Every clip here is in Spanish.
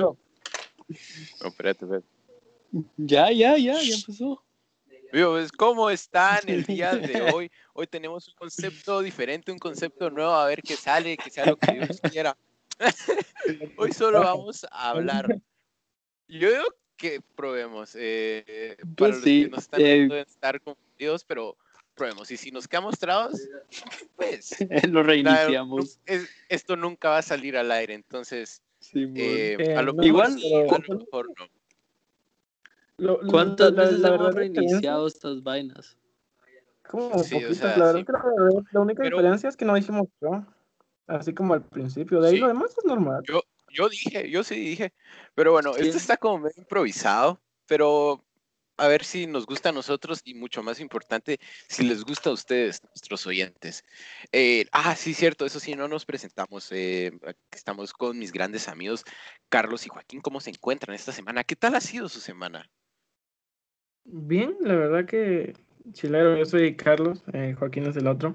escuchó. No, espérate, espérate. Ya, ya, ya, ya empezó. Pues, ¿Cómo están el día de hoy? Hoy tenemos un concepto diferente, un concepto nuevo, a ver qué sale, que sea lo que Dios quiera. hoy solo vamos a hablar. Yo digo que probemos. Eh, para Pues los sí, que nos están eh, viendo deben estar confundidos, pero probemos. Y si nos quedamos trabas, pues Lo reiniciamos. nu- es- esto nunca va a salir al aire. Entonces, Eh, Eh, a lo no, igual, a lo mejor no. Lo- lo- ¿Cuántas la- veces la hemos verdad es que reiniciado estas vainas? Como Sí, o poquitas, sea, la verdad sí. es que la, única Pero- diferencia es que no dijimos yo. Así como al principio. De ahí Sí. lo demás es normal. Yo, yo dije, yo sí dije. Pero bueno, Sí. esto está como medio improvisado, pero a ver si nos gusta a nosotros y mucho más importante, si les gusta a ustedes, nuestros oyentes. Eh, ah, sí, cierto, eso sí, no nos presentamos. eh, estamos con mis grandes amigos Carlos y Joaquín. ¿Cómo se encuentran esta semana? ¿Qué tal ha sido su semana? Bien, la verdad que chilero, yo soy Carlos, eh, Joaquín es el otro.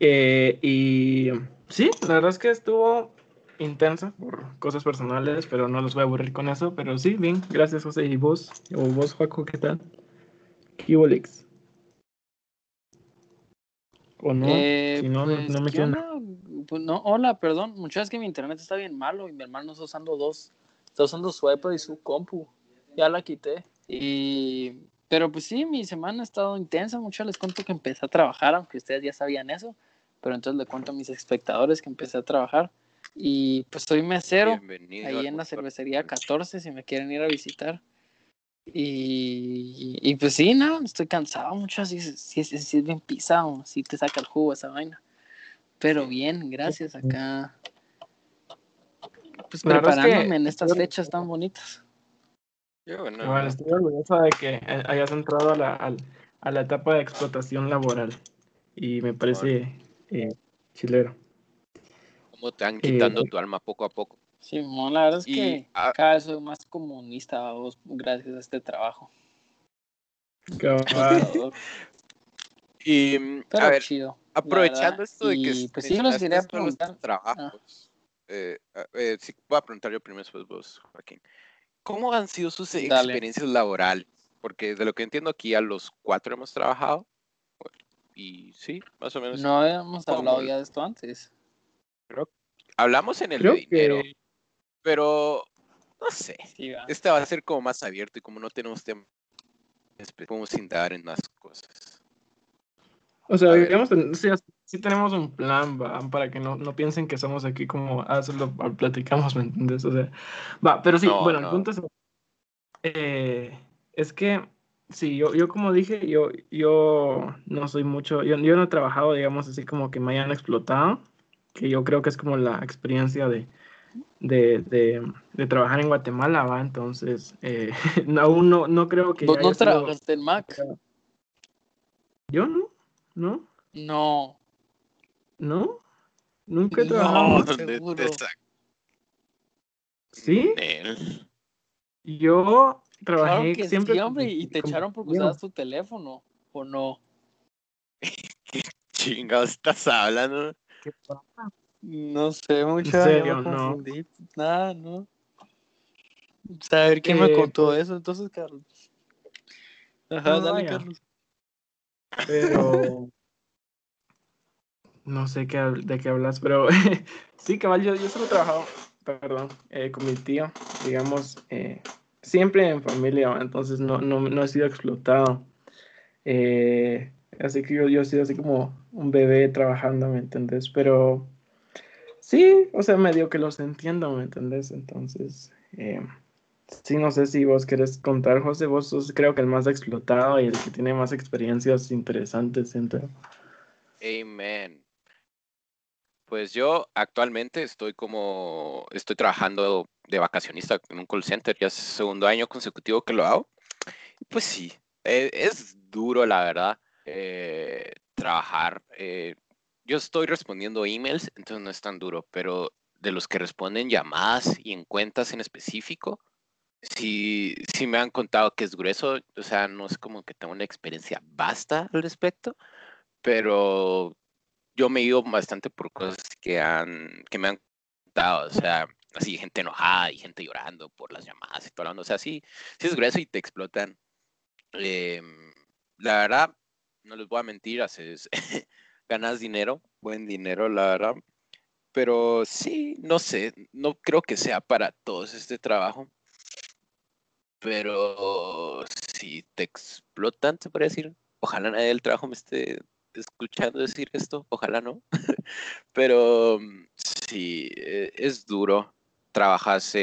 Eh, y sí, la verdad es que estuvo intensa por cosas personales, pero no los voy a aburrir con eso. Pero sí, bien, gracias José. ¿Y vos? ¿O vos, Joaco, qué tal? ¿Qué hubo, Lex? ¿O no? Eh, si no, no- pues, no me ¿qué quieren- onda? Pues, no, hola, perdón. Muchas veces que mi internet está bien malo y mi hermano está usando dos. Está usando su iPad y su compu. Ya la quité. Y... Pero pues sí, mi semana ha estado intensa. Muchas les cuento que empecé a trabajar, aunque ustedes ya sabían eso. Pero entonces le cuento a mis espectadores que empecé a trabajar. Y pues soy mesero. Bienvenido. ahí en la cervecería 14 si me quieren ir a visitar. Y, y pues sí, no, estoy cansado mucho, sí, sí, sí, sí es bien pisado, sí te saca el jugo esa vaina. Pero bien, gracias acá. Pues La verdad es que- preparándome en estas fechas tan bonitas. Yo, bueno, estoy orgulloso de que hayas entrado a la, a la etapa de explotación laboral. Y me parece eh, chilero. Cómo te van quitando Eh, tu alma poco a poco. Sí, la verdad es Y, que ah, cada vez soy más comunista vos, gracias a este trabajo. Y, Pero a ver, chido. aprovechando esto de que Y, pues sí, yo mencionaste quería los preguntar. Ah. trabajos. eh, eh, sí, voy a preguntar yo primero, después vos, Joaquín. ¿Cómo han sido sus Dale. experiencias laborales? Porque de lo que entiendo aquí a los cuatro hemos trabajado. Y sí, más o menos. No habíamos hablado ya de esto antes. Hablamos en el Creo de dinero, que pero no sé. Sí, va. Este va a ser como más abierto y como no tenemos temas, espe- podemos indagar en más cosas. O sea, digamos, sí, sí tenemos un plan, va, para que no, no piensen que somos aquí como, ah, solo platicamos, ¿me entiendes? O sea, va, pero sí, No, bueno, el punto es, eh, es que, sí, yo, yo como dije, yo, yo no soy mucho, yo, yo no he trabajado, digamos, así como que me hayan explotado, que yo creo que es como la experiencia de, de, de, de trabajar en Guatemala, va, entonces, eh, no, aún no, no creo que ¿Vos no sido- trabajaste en Mac? Yo no, no, No. no, nunca he No. trabajado. ¿Dónde te seguro. Sí, Nel? yo Claro trabajé que siempre. sí, hombre, y te echaron porque usabas tu teléfono, ¿o no? Chingados, estás hablando. ¿Qué pasa? No sé, mucho. serio? No. Nada, no. Saber quién me Eh, contó eso, entonces, Carlos. Ajá, No, dale, vaya. Carlos. Pero. No sé qué, de qué hablas, pero sí, cabal, yo, yo solo he trabajado, perdón, eh, con mi tío, digamos, eh, siempre en familia, entonces no, no, no he sido explotado. Eh, así que yo, yo he sido así como un bebé trabajando, ¿me entendés? Pero sí, o sea, medio que los entiendo, ¿me entendés? Entonces, eh, sí, no sé si vos querés contar, José, vos sos creo que el más explotado y el que tiene más experiencias interesantes, siento. Amen. Pues yo actualmente estoy como, estoy trabajando de vacacionista en un call center, ya es el segundo año consecutivo que lo hago. Pues sí, eh, es duro la verdad eh, trabajar. eh, yo estoy respondiendo emails, entonces no es tan duro, pero de los que responden llamadas y en cuentas en específico, sí, sí me han contado que es grueso, o sea, no es como que tengo una experiencia vasta al respecto, pero yo me ido bastante por cosas que han, que me han contado, o sea, así gente enojada y gente llorando por las llamadas y todo. O sea, sí, sí es grueso y te explotan. Em, la verdad, no les voy a mentir, haces, ganas dinero, buen dinero, la verdad. Pero sí, no sé, no creo que sea para todos este trabajo. Pero si te explotan, se puede decir. Ojalá nadie del trabajo me esté escuchando decir esto, ojalá no. Pero sí, e, es duro. Trabajas,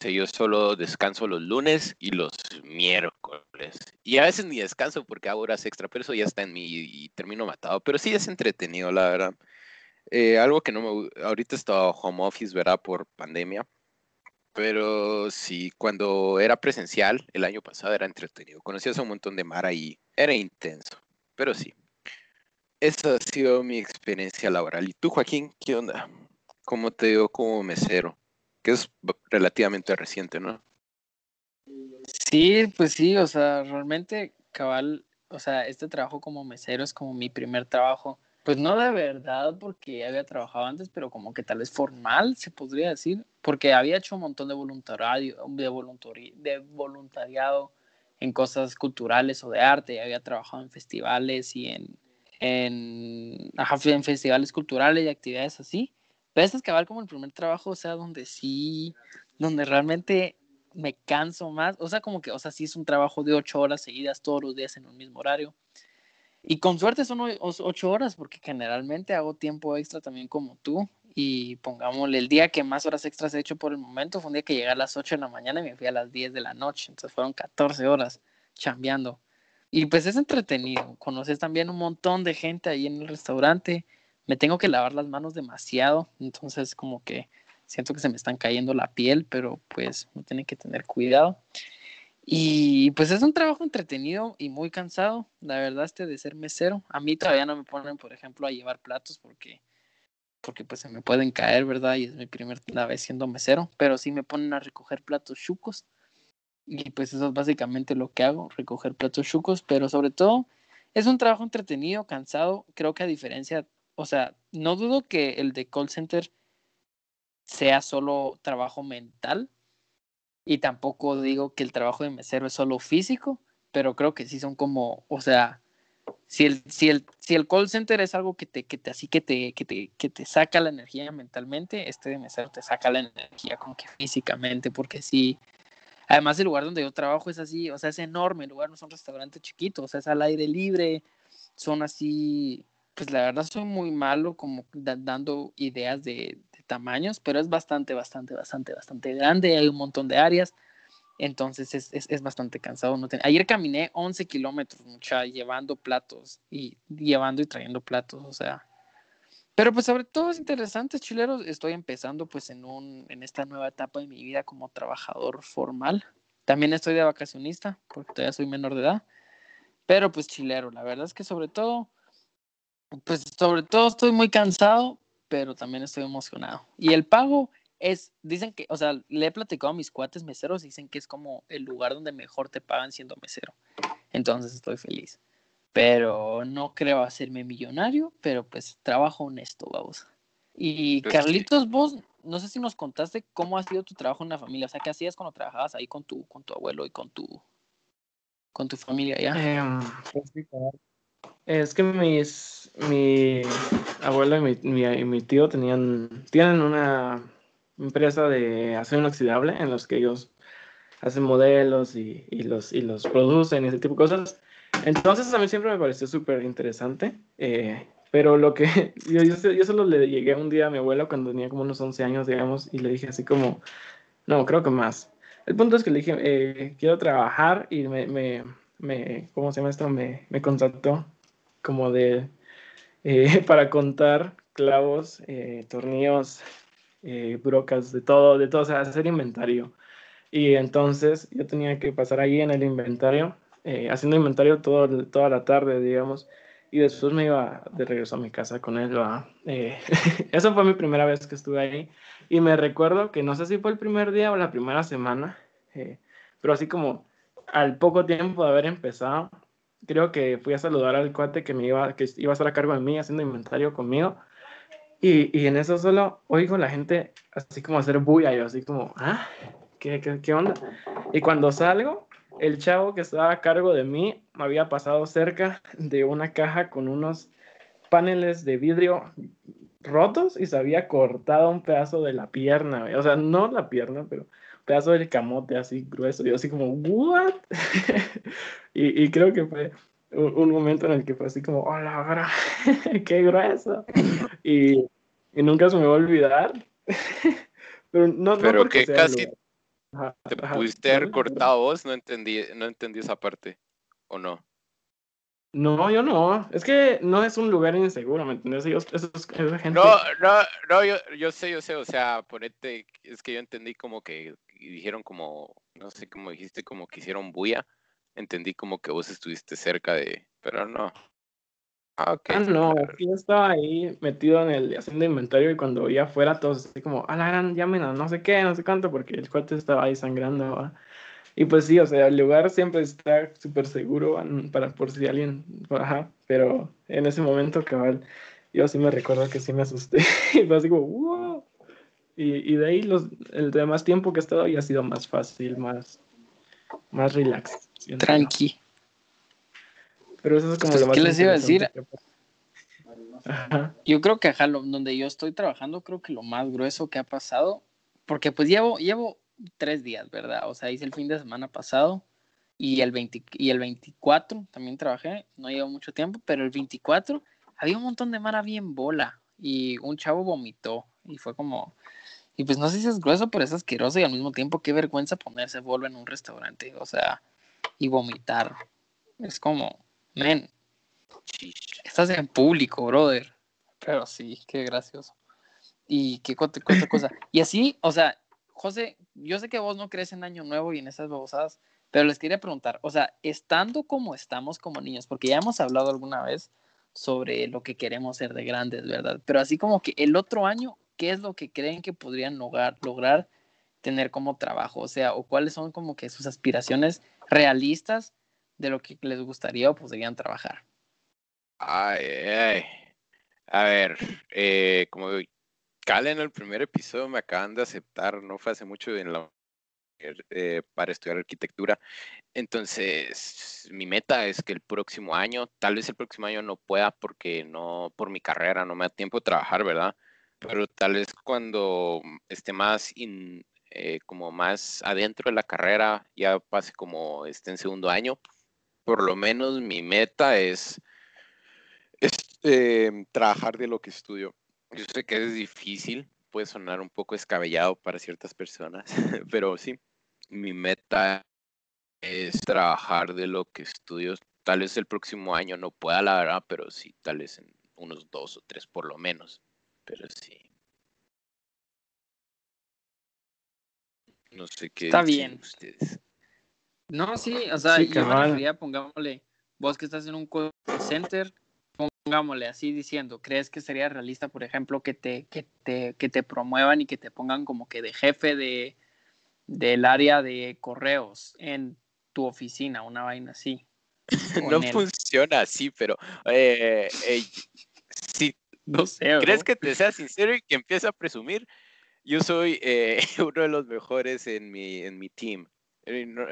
yo solo descanso los lunes y los miércoles. Y a veces ni descanso porque hago horas extra, pero eso ya está en mí y, termino matado. Pero sí es entretenido, la verdad. Eh, algo que no me... Ahorita estaba home office, ¿verdad? Por pandemia. Pero sí, cuando era presencial, el año pasado era entretenido. Conocías a un montón de Mara y era intenso. Pero sí. Esa ha sido mi experiencia laboral. ¿Y tú, Joaquín, qué onda? ¿Cómo te dio como mesero? Que es relativamente reciente, ¿no? Sí, pues sí, o sea, realmente, cabal, o sea, este trabajo como mesero es como mi primer trabajo pues no de verdad, porque había trabajado antes, pero como que tal vez formal, se podría decir, porque había hecho un montón de voluntariado, de, de voluntariado en cosas culturales o de arte, había trabajado en festivales y en, en festivales culturales y actividades así. Pero este es va como el primer trabajo, o sea, donde sí, donde realmente me canso más, o sea, como que, o sea, sí es un trabajo de ocho horas seguidas todos los días en un mismo horario y con suerte son ocho horas, porque generalmente hago tiempo extra también como tú. Y pongámosle, el día que más horas extras he hecho por el momento fue un día que llegué a las 8 de la mañana y me fui a las 10 de la noche. Entonces fueron 14 horas chambeando. Y pues es entretenido. Conoces también un montón de gente ahí en el restaurante. Me tengo que lavar las manos demasiado. Entonces como que siento que se me están cayendo la piel, pero pues no tiene que tener cuidado. Y pues es un trabajo entretenido y muy cansado, la verdad, este de ser mesero. A mí todavía no me ponen, por ejemplo, a llevar platos porque, porque pues se me pueden caer, ¿verdad? Y es mi primera vez siendo mesero, pero sí me ponen a recoger platos chucos. Y pues eso es básicamente lo que hago, recoger platos chucos, pero sobre todo es un trabajo entretenido, cansado. Creo que a diferencia, o sea, no dudo que el de call center sea solo trabajo mental, y tampoco digo que el trabajo de mesero es solo físico, pero creo que sí son como, o sea, si el, si el, si el call center es algo que te, que te así que te, que te, que te saca la energía mentalmente, este de mesero te saca la energía como que físicamente, porque sí, además el lugar donde yo trabajo es así, o sea, es enorme, el lugar no son restaurantes chiquitos, o sea, es al aire libre, son así, pues la verdad soy muy malo como dando ideas de, tamaños, pero es bastante, bastante, bastante, bastante grande, hay un montón de áreas, entonces es, es, es bastante cansado. No Ayer caminé 11 kilómetros, mucha, llevando platos y llevando y trayendo platos, o sea. Pero pues sobre todo es interesante, chileros, estoy empezando pues en, un, en esta nueva etapa de mi vida como trabajador formal. También estoy de vacacionista, porque todavía soy menor de edad. Pero pues chilero, la verdad es que sobre todo, pues sobre todo estoy muy cansado, pero también estoy emocionado. Y el pago es, dicen que, o sea, le he platicado a mis cuates meseros, dicen que es como el lugar donde mejor te pagan siendo mesero. Entonces estoy feliz. Pero no creo hacerme millonario, pero pues trabajo honesto, vamos. Y pues Carlitos, vos, no sé si nos contaste cómo ha sido tu trabajo en la familia, o sea, ¿qué hacías cuando trabajabas ahí con tu, con tu abuelo y con tu, con tu familia ya? Es que mis, mi abuelo y mi, mi, tío tenían, tienen una empresa de acero inoxidable en los que ellos hacen modelos y, y, los, y los producen y ese tipo de cosas. Entonces a mí siempre me pareció súper interesante. Eh, pero lo que yo, yo, solo le llegué un día a mi abuelo cuando tenía como unos 11 años, digamos, y le dije así como, no, creo que más. El punto es que le dije, eh, quiero trabajar y me, me, me, ¿cómo se llama esto? Me, me contactó como de, eh, para contar clavos, eh, tornillos, eh, brocas, de todo, de todo, o sea, hacer inventario. Y entonces yo tenía que pasar ahí en el inventario, haciendo inventario todo, toda la tarde, digamos, y después me iba de regreso a mi casa con él. Esa fue mi primera vez que estuve ahí. Y me recuerdo que no sé si fue el primer día o la primera semana, pero así como al poco tiempo de haber empezado, creo que fui a saludar al cuate que me iba, que iba a estar a cargo de mí haciendo inventario conmigo. Y, y en eso solo oigo la gente así como hacer bulla, yo así como, ah, ¿qué, qué, qué onda? Y cuando salgo, el chavo que estaba a cargo de mí me había pasado cerca de una caja con unos paneles de vidrio rotos y se había cortado un pedazo de la pierna, o sea, no la pierna, pero pedazo del camote así grueso. Yo así como, ¿what? y, y, creo que fue un, un, momento en el que fue así como, hola, qué grueso. y, y, nunca se me va a olvidar. pero no, pero no que casi ajá, te ajá, pudiste haber cortado vos, no entendí, no entendí esa parte, ¿o no? No, yo no. Es que no es un lugar inseguro, ¿me entiendes? Ellos, esos, esa gente... No, no, no, yo, yo sé, yo sé, o sea, ponete, es que yo entendí como que dijeron como, no sé cómo dijiste, como que hicieron bulla. Entendí como que vos estuviste cerca de, pero no. Ah, okay. ah no, yo estaba ahí metido en el haciendo inventario y cuando veía afuera todos así como, a la gran, llamen a no sé qué, no sé cuánto, porque el cuate estaba ahí sangrando, ¿va? Y pues sí, o sea, el lugar siempre está súper seguro para por si alguien, ajá, pero en ese momento, cabal, yo sí me recuerdo que sí me asusté. y fue así como, wow. Y, y de ahí los, el demás tiempo que he estado ahí ha sido más fácil, más, más relax. Tranqui. Pero eso es como pues, lo más ¿Qué les iba a decir? Ajá. Yo creo que ajá, donde yo estoy trabajando, creo que lo más grueso que ha pasado, porque pues llevo, llevo tres días, ¿verdad? O sea, hice el fin de semana pasado y el, 20, y el 24 también trabajé, no llevo mucho tiempo, pero el 24 había un montón de mara bien bola y un chavo vomitó y fue como, y pues no sé si es grueso, pero es asqueroso y al mismo tiempo qué vergüenza ponerse bolo en un restaurante, o sea, y vomitar. Es como, men, estás en público, brother. Pero sí, qué gracioso. Y qué otra cosa. Y así, o sea, José, yo sé que vos no crees en Año Nuevo y en esas babosadas, pero les quería preguntar, o sea, estando como estamos como niños, porque ya hemos hablado alguna vez sobre lo que queremos ser de grandes, ¿verdad? Pero así como que el otro año, ¿qué es lo que creen que podrían lograr, lograr tener como trabajo? O sea, o cuáles son como que sus aspiraciones realistas de lo que les gustaría o podrían trabajar. Ay, ay. A ver, eh, como Cal en el primer episodio me acaban de aceptar, no fue hace mucho en la, eh, para estudiar arquitectura. Entonces, mi meta es que el próximo año, tal vez el próximo año no pueda porque no, por mi carrera no me da tiempo de trabajar, ¿verdad? Pero tal vez cuando esté más, eh, como más adentro de la carrera, ya pase como esté en segundo año, por lo menos mi meta es, eh, trabajar de lo que estudio. Yo sé que es difícil, puede sonar un poco escabellado para ciertas personas, pero sí, mi meta es trabajar de lo que estudio. Tal vez el próximo año no pueda, la verdad, pero sí, tal vez en unos dos o tres por lo menos. Pero sí. No sé qué Está bien. ustedes. No, sí, o sea, Sí, yo me cabal. refería, pongámosle, vos que estás en un call center, pongámosle así diciendo, ¿crees que sería realista, por ejemplo, que te, que te, que te promuevan y que te pongan como que de jefe de, del área de correos en tu oficina, una vaina así? No funciona así, pero eh, eh, si No sé, crees bro. que te sea sincero y que empiece a presumir, yo soy eh, uno de los mejores en mi, en mi team. Eh, no,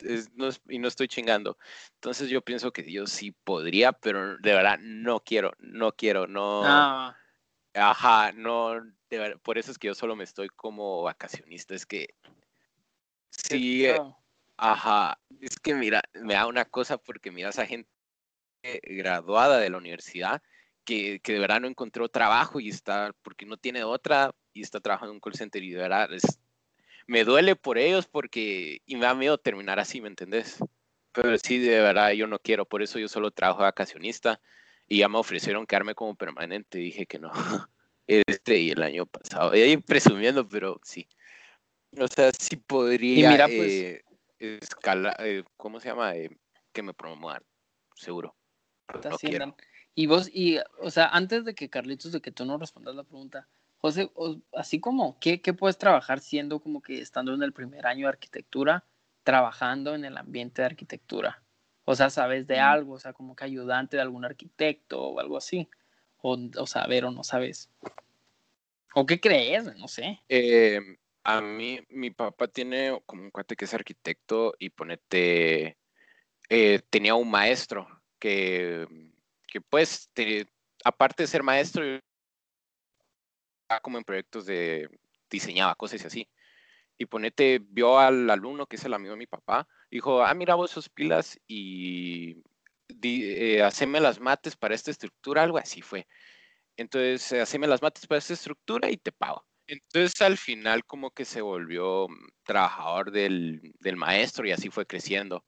es- no es- y no estoy chingando. Entonces yo pienso que yo sí podría, pero de verdad no quiero, no quiero, no. Ah, Ajá, no. de por eso es que yo solo me estoy como vacacionista. Es que sí, eh. Ajá, es que mira, me da una cosa porque mira esa gente graduada de la universidad que, que de verdad no encontró trabajo y está, porque no tiene otra y está trabajando en un call center y de verdad es- me duele por ellos porque, y me da miedo terminar así, ¿me entendés? Pero sí, de verdad yo no quiero, por eso yo solo trabajo vacacionista y ya me ofrecieron quedarme como permanente, dije que no, este y el año pasado, y ahí presumiendo, pero sí. O sea, sí podría mira, pues- eh, escalar, eh, ¿cómo se llama? Eh, que me promuevan, seguro. no. Y vos, y, o sea, antes de que Carlitos, de que tú no respondas la pregunta, José, así como, ¿qué, ¿qué puedes trabajar siendo como que estando en el primer año de arquitectura, trabajando en el ambiente de arquitectura? O sea, ¿sabes de algo? O sea, como que ayudante de algún arquitecto o algo así. o, o saber o no sabes. ¿O qué crees? No sé. Eh, a mí, mi papá tiene como un cuate que es arquitecto y ponete, eh, tenía un maestro que, que pues, aparte de ser maestro, como en proyectos de diseñaba cosas y así. Y ponete, vio al alumno que es el amigo de mi papá, dijo, ah, mira vos sus pilas y eh, haceme las mates para esta estructura, algo así fue. Entonces, eh, haceme las mates para esta estructura y te pago. Entonces, al final, como que se volvió mm, trabajador del, del maestro y así fue creciendo.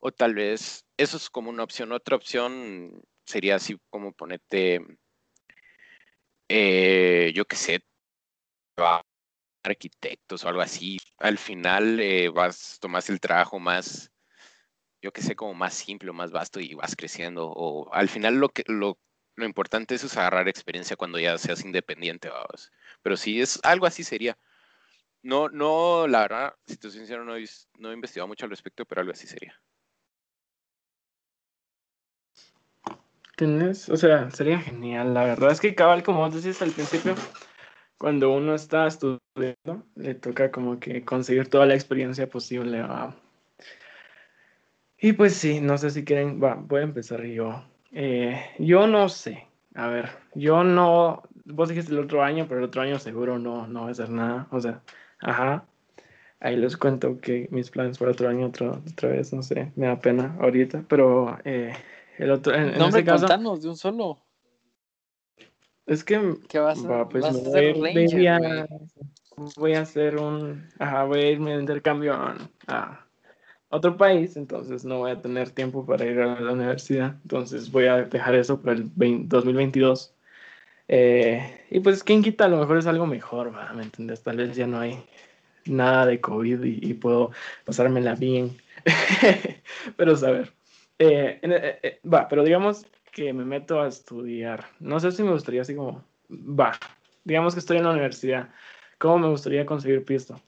O tal vez eso es como una opción. Otra opción sería así como ponerte, eh, yo qué sé, arquitectos o algo así. Al final eh, vas, tomas el trabajo más, yo qué sé, como más simple, más vasto y vas creciendo. O al final lo que lo, lo importante es, agarrar experiencia cuando ya seas independiente, vamos. Pero sí, es algo así sería. No, no, la verdad, si te soy sincero, no no he investigado mucho al respecto, pero algo así sería. Tienes, o sea, sería genial, la verdad es que cabal, como vos decís al principio, cuando uno está estudiando, le toca como que conseguir toda la experiencia posible. Y pues sí, no sé si quieren, va, voy a empezar yo. Eh, yo no sé, a ver, yo no, vos dijiste el otro año, pero el otro año seguro no, no voy a hacer nada, o sea, ajá. Ahí les cuento que mis planes para otro año, otra, otra vez, no sé, me da pena ahorita, pero eh, el otro, en, no, ese caso, contanos de un solo. Es que ¿Qué vas a, va, pues vas a hacer voy, Ranger, voy a, güey? voy a hacer un, ajá, voy a irme de intercambio a, a otro país, entonces no voy a tener tiempo para ir a la universidad, entonces voy a dejar eso para el 20 2022. Eh, y pues, ¿quién quita? A lo mejor es algo mejor, ¿va? ¿me entiendes? Tal vez ya no hay nada de COVID y, y puedo pasármela bien. pero saber. Eh, eh, eh, va, pero digamos que me meto a estudiar. No sé si me gustaría así como, va, digamos que estoy en la universidad. ¿Cómo me gustaría conseguir pisto?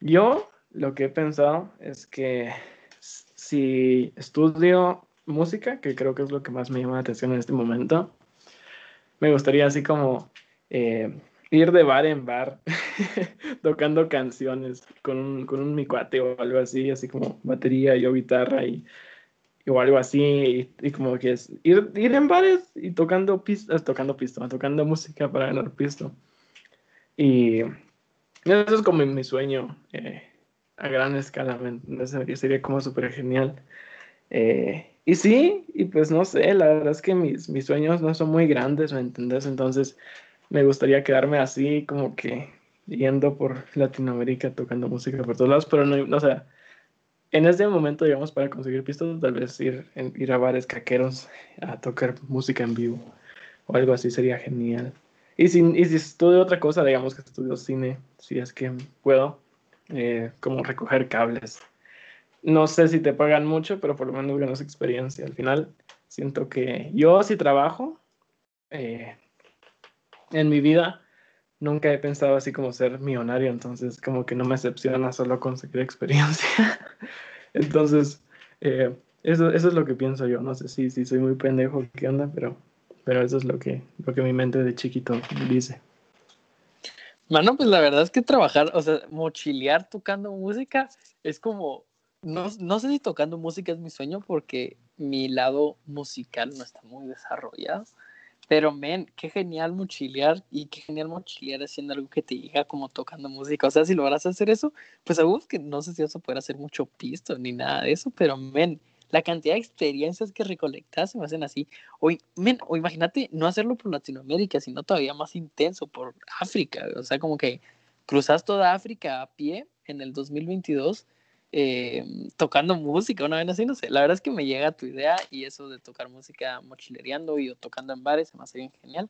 Yo lo que he pensado es que si estudio música, que creo que es lo que más me llama la atención en este momento, me gustaría así como eh, ir de bar en bar tocando canciones con un, con un mi o algo así, así como batería, yo guitarra y, o algo así, y, y como que es ir, ir en bares y tocando pisto, tocando pisto, tocando música para ganar pisto. Y eso es como mi, sueño eh, a gran escala, sería como súper genial. Eh, y sí, y pues no sé, la verdad es que mis, mis sueños no son muy grandes, ¿me entendés? Entonces me gustaría quedarme así como que yendo por Latinoamérica tocando música por todos lados, pero no, no, o sea, en este momento, digamos, para conseguir pistas, tal vez ir, ir a bares caqueros a tocar música en vivo o algo así sería genial. Y si, y estudio otra cosa, digamos que estudio cine, si es que puedo, eh, como recoger cables. No sé si te pagan mucho, pero por lo menos ganas experiencia. Al final, siento que yo si trabajo eh, en mi vida, nunca he pensado así como ser millonario, entonces como que no me decepciona solo conseguir experiencia. Entonces, eh, eso, eso es lo que pienso yo. No sé si, si soy muy pendejo, qué onda, pero, pero eso es lo que, lo que mi mente de chiquito dice. Mano, pues la verdad es que trabajar, o sea, mochilear tocando música es como, no, no sé si tocando música es mi sueño porque mi lado musical no está muy desarrollado, pero men, qué genial mochilear y qué genial mochilear haciendo algo que te llega como tocando música, o sea, si logras hacer eso, pues algo que no sé si vas a poder hacer mucho pisto ni nada de eso, pero men, la cantidad de experiencias que recolectas se me hacen así. O, men, o imagínate no hacerlo por Latinoamérica, sino todavía más intenso por África. O sea, como que cruzas toda África a pie en el 2022 eh, tocando música, una vez así, no sé. La verdad es que me llega tu idea y eso de tocar música mochilereando y o tocando en bares se me bien genial.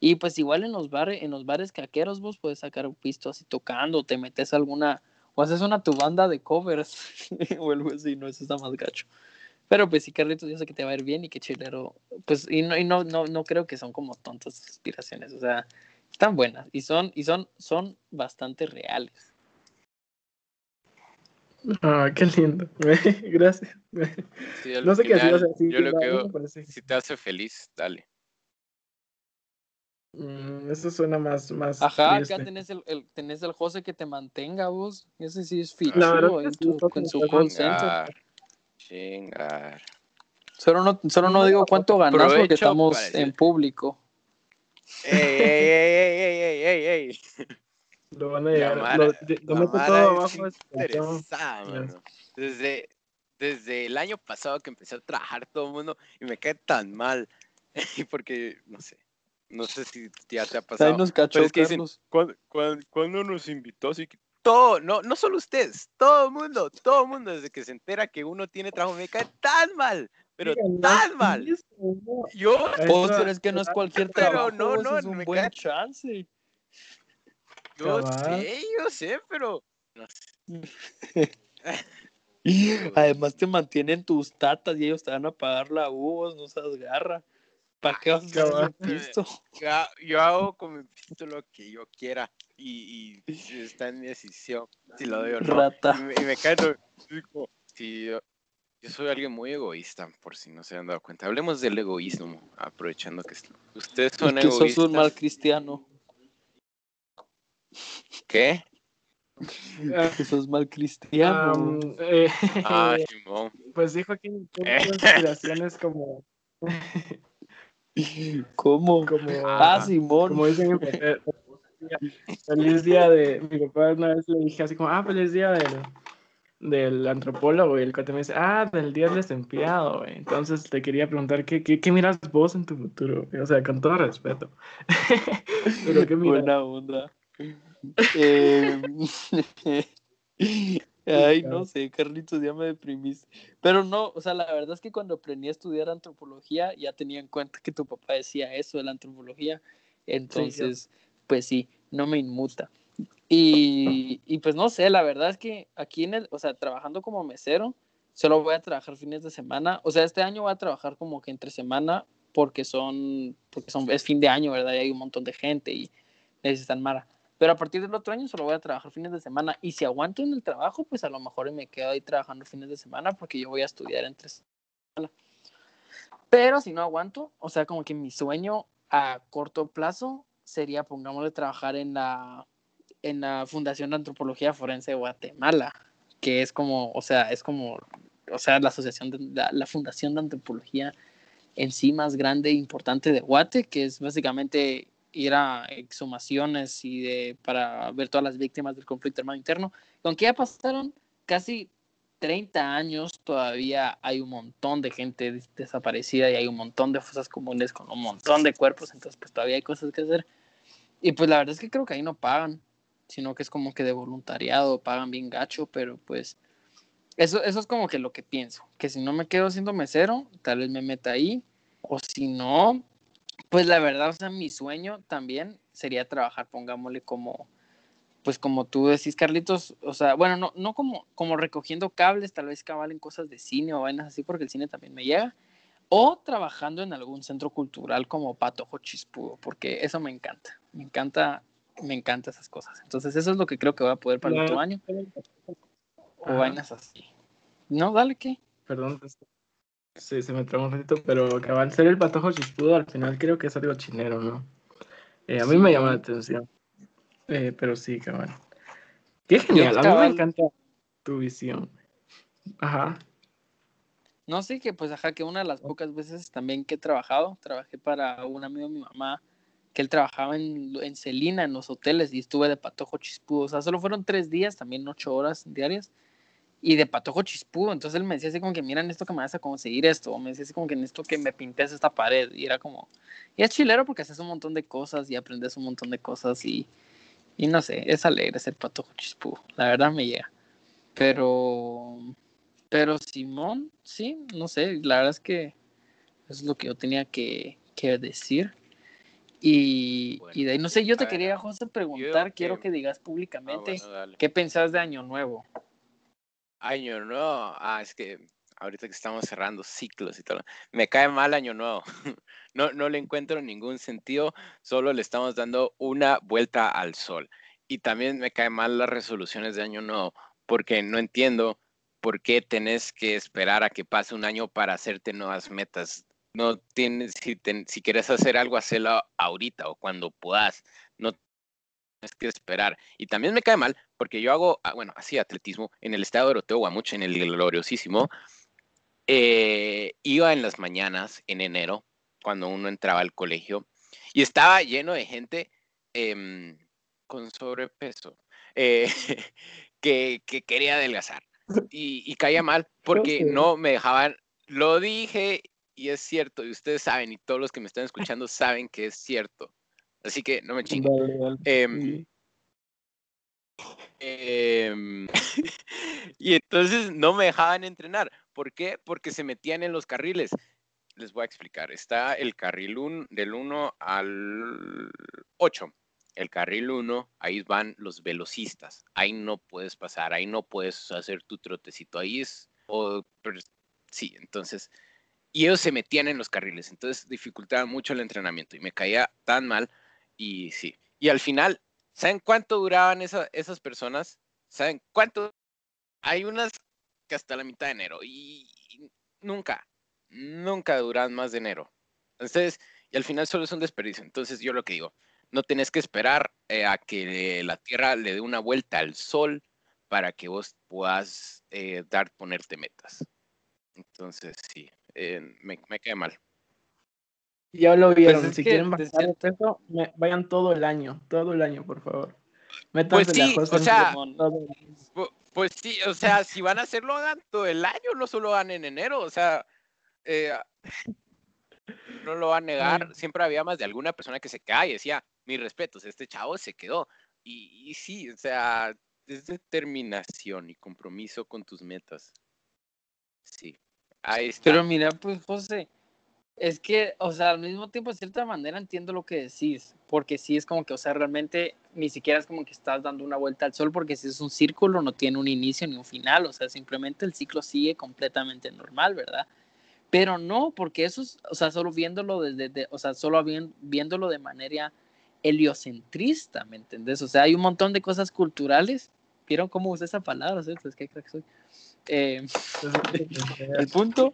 Y pues igual en los bares, en los bares caqueros vos puedes sacar un pisto así tocando, te metes alguna, o haces una tu banda de covers o algo así, no, eso está más gacho. Pero pues sí, Carlitos, yo sé que te va a ir bien y que chilero, pues, y no, y no, no, no creo que son como tontas aspiraciones, o sea, están buenas y son, y son, son bastante reales. Ah, qué lindo. Gracias. Sí, No sé qué decir, o final, sea, sí, yo lo que no parece- si te hace feliz, dale. Mm, eso suena más, más Ajá, triste. acá tenés el, el, tenés el José que te mantenga vos. Ese sí es fichudo es en, tu, está en su call chingar. Solo no, solo no digo cuánto ganas porque estamos en público. ¡Ey, ey, ey, ey, ey, ey, ey, ey! Lo van a llegar. Mara- lo, de- lo meto todo abajo. interesada, mano. Desde, desde el año pasado que empecé a trabajar todo el mundo y me cae tan mal. Y porque, no sé, no sé si ya te ha Ahí pasado. nos cachó es que dicen. ¿cuándo, cuándo- cuándo nos invitó? Así que todo, no, no solo ustedes, todo el mundo, todo el mundo, desde que se entera que uno tiene trabajo, me cae tan mal, pero Oigan, tan no, mal. Yo, Vos, pero es que no es cualquier Pero trabajo, no, no, es un me buen cae- chance. Yo Cabal. sé, yo sé, pero no sé. Además te mantienen tus tatas y ellos te van a pagar la U, no seas garra. ¿Para qué vas a ese pisto? Yo, yo hago con mi pito lo que yo quiera y, y está en mi decisión si lo doy o no. Rata. Y me, y me cae lo- yo, yo soy alguien muy egoísta, por si no se han dado cuenta. Hablemos del egoísmo, aprovechando que ustedes son que sos egoístas. un mal cristiano. ¿Qué? Ah, Que sos mal cristiano. am, eh, Ah, Simón. pues dijo aquí tengo Eh. inspiraciones como, ¿Cómo? como, Ah, Simón. como dicen en papel. Feliz día de. Mi papá una vez le dije así como, ah, feliz día del, del antropólogo. Y el cuate me dice, ah, del día del desempleado, güey. Entonces te quería preguntar, ¿qué, qué, qué miras vos en tu futuro? güey? O sea, con todo respeto. Pero ¿qué miras? Buena onda. Eh, Ay, no sé, Carlitos, ya me deprimiste. Pero no, o sea, la verdad es que cuando aprendí a estudiar antropología, ya tenía en cuenta que tu papá decía eso de la antropología. Entonces, pues sí, no me inmuta. Y, y pues no sé, la verdad es que aquí en el, o sea, trabajando como mesero, solo voy a trabajar fines de semana. O sea, este año voy a trabajar como que entre semana porque son, porque son, es fin de año, ¿verdad? Y hay un montón de gente y necesitan mara. Pero a partir del otro año solo voy a trabajar fines de semana. Y si aguanto en el trabajo, pues a lo mejor me quedo ahí trabajando fines de semana porque yo voy a estudiar entre semana. Pero si no aguanto, o sea, como que mi sueño a corto plazo sería, pongámosle, trabajar en la, en la Fundación de Antropología Forense de Guatemala, que es como, o sea, es como, o sea, la asociación, de, la, la Fundación de Antropología en sí más grande e importante de Guate, que es básicamente ir a exhumaciones y de, para ver todas las víctimas del conflicto armado interno. Aunque ya pasaron casi 30 años, todavía hay un montón de gente des- desaparecida y hay un montón de fosas comunes con un montón de cuerpos, entonces pues todavía hay cosas que hacer. Y pues la verdad es que creo que ahí no pagan, sino que es como que de voluntariado, pagan bien gacho, pero pues eso, eso es como que lo que pienso, que si no me quedo siendo mesero, tal vez me meta ahí, o si no, pues la verdad, o sea, mi sueño también sería trabajar, pongámosle como, pues como tú decís, Carlitos, o sea, bueno, no, no como, como recogiendo cables, tal vez cabalen cosas de cine o vainas así, porque el cine también me llega, o trabajando en algún centro cultural como Patojo Chispudo, porque eso me encanta, me encanta, me encanta esas cosas. Entonces eso es lo que creo que voy a poder para el otro año, o Ajá. vainas así. No, dale, ¿qué? Perdón, sí, se me trabó un ratito, pero cabal ser el patojo chispudo al final creo que es algo chinero, ¿no? Eh, a mí Sí. me llama la atención. Eh, pero sí, cabal. Qué genial, a mí me encanta tu visión. Ajá. No sé, que pues ajá, que una de las pocas veces también que he trabajado, trabajé para un amigo de mi mamá, que él trabajaba en, en Celina, en los hoteles, y estuve de patojo chispudo. O sea, solo fueron tres días, también ocho horas diarias, y de patojo chispudo. Entonces él me decía así como que, mira, en esto que me vas a conseguir esto, o me decía así como que en esto que me pintes esta pared, y era como, y es chilero porque haces un montón de cosas y aprendes un montón de cosas, y, y no sé, es alegre ser patojo chispudo, la verdad me llega. Pero, pero Simón, sí, no sé, la verdad es que eso es lo que yo tenía que, que decir. Y, Bueno, y de ahí, no sé, yo te quería, José, preguntar, quiero que digas Ah, públicamente, bueno, dale. ¿qué pensás de Año Nuevo? Año nuevo. Ah, es que ahorita que estamos cerrando ciclos y todo, me cae mal año nuevo. No, no le encuentro ningún sentido, solo le estamos dando una vuelta al sol. Y también me cae mal las resoluciones de año nuevo, porque no entiendo por qué tenés que esperar a que pase un año para hacerte nuevas metas. no tienes, si, si quieres hacer algo, hacerlo ahorita o cuando puedas. Que esperar. Y también me cae mal porque yo hago, ah, bueno, así atletismo en el estado de Guamuch, en el gloriosísimo. Eh, iba en las mañanas, en enero, cuando uno entraba al colegio, y estaba lleno de gente em, con sobrepeso eh, que, que, quería adelgazar. Y, y caía mal porque no me dejaban, lo dije y es cierto, y ustedes saben, y todos los que me están escuchando saben que es cierto. Así que no me chinguen. Em, em, y entonces no me dejaban entrenar. ¿Por qué? Porque se metían en los carriles. Les voy a explicar. Está el carril del 1 al 8. El carril 1, ahí van los velocistas. Ahí no puedes pasar, ahí no puedes hacer tu trotecito. Ahí es. sí, entonces y ellos se metían en los carriles, entonces dificultaba mucho el entrenamiento y me caía tan mal y sí. Y al final, ¿saben cuánto duraban esas personas? ¿Saben cuánto? Hay unas que hasta la mitad de enero y, nunca, nunca duran más de enero. Entonces, y al final solo es un desperdicio. Entonces yo lo que digo, no tenés que esperar eh, a que la Tierra le dé una vuelta al Sol para que vos puedas eh, dar, ponerte metas. Entonces, sí, eh, me, me queda mal. Ya lo vieron, pues si quieren bajar de peso, vayan todo el año, todo el año, por favor. pues sí, o sea, pues, sí, o sea, si van a hacerlo, hagan todo el año, no solo hagan en enero, o sea, eh, no lo va a negar, siempre había más de alguna persona que se cae y decía, mis respetos, este chavo se quedó. Y, y sí, o sea, es determinación y compromiso con tus metas. Sí. Pero mira, pues José, es que, o sea, al mismo tiempo, de cierta manera entiendo lo que decís, porque sí es como que, o sea, realmente ni siquiera es como que estás dando una vuelta al sol, porque si es un círculo no tiene un inicio ni un final, o sea, simplemente el ciclo sigue completamente normal, ¿verdad? Pero no, porque eso es, o sea, solo viéndolo desde, o sea, solo viéndolo de manera heliocentrista, ¿me entendés? O sea, hay un montón de cosas culturales. ¿Vieron cómo usé esa palabra? ¿sí? Es que crack soy. Eh, el punto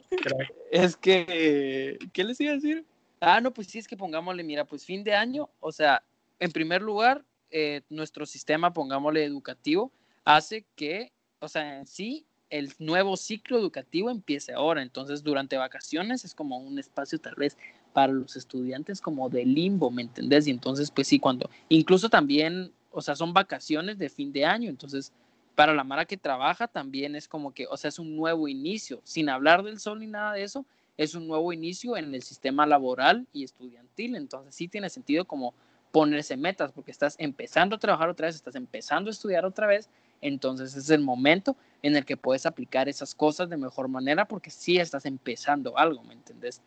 es que, ¿qué les iba a decir? Ah, no, pues sí, es que pongámosle, mira, pues fin de año, o sea, en primer lugar, eh, nuestro sistema, pongámosle educativo, hace que, o sea, en sí, el nuevo ciclo educativo empiece ahora. Entonces, durante vacaciones es como un espacio tal vez para los estudiantes como de limbo, ¿me entendés? Y entonces, pues sí, cuando, incluso también, o sea, son vacaciones de fin de año, entonces para la Mara que trabaja también es como que, o sea, es un nuevo inicio, sin hablar del sol ni nada de eso, es un nuevo inicio en el sistema laboral y estudiantil, entonces sí tiene sentido como ponerse metas, porque estás empezando a trabajar otra vez, estás empezando a estudiar otra vez, entonces es el momento en el que puedes aplicar esas cosas de mejor manera, porque sí estás empezando algo, ¿me entendés?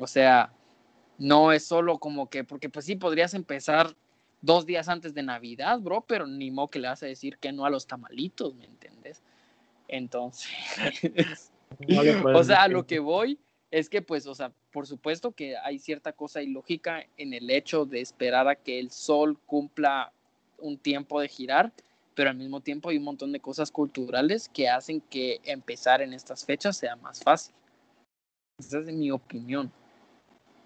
O sea, no es solo como que, porque pues sí podrías empezar dos días antes de Navidad, bro, pero ni modo que le vas a decir que no a los tamalitos, ¿me entiendes? Entonces, o sea, a lo que voy es que, pues, o sea, por supuesto que hay cierta cosa ilógica en el hecho de esperar a que el sol cumpla un tiempo de girar, pero al mismo tiempo hay un montón de cosas culturales que hacen que empezar en estas fechas sea más fácil. Esa es mi opinión.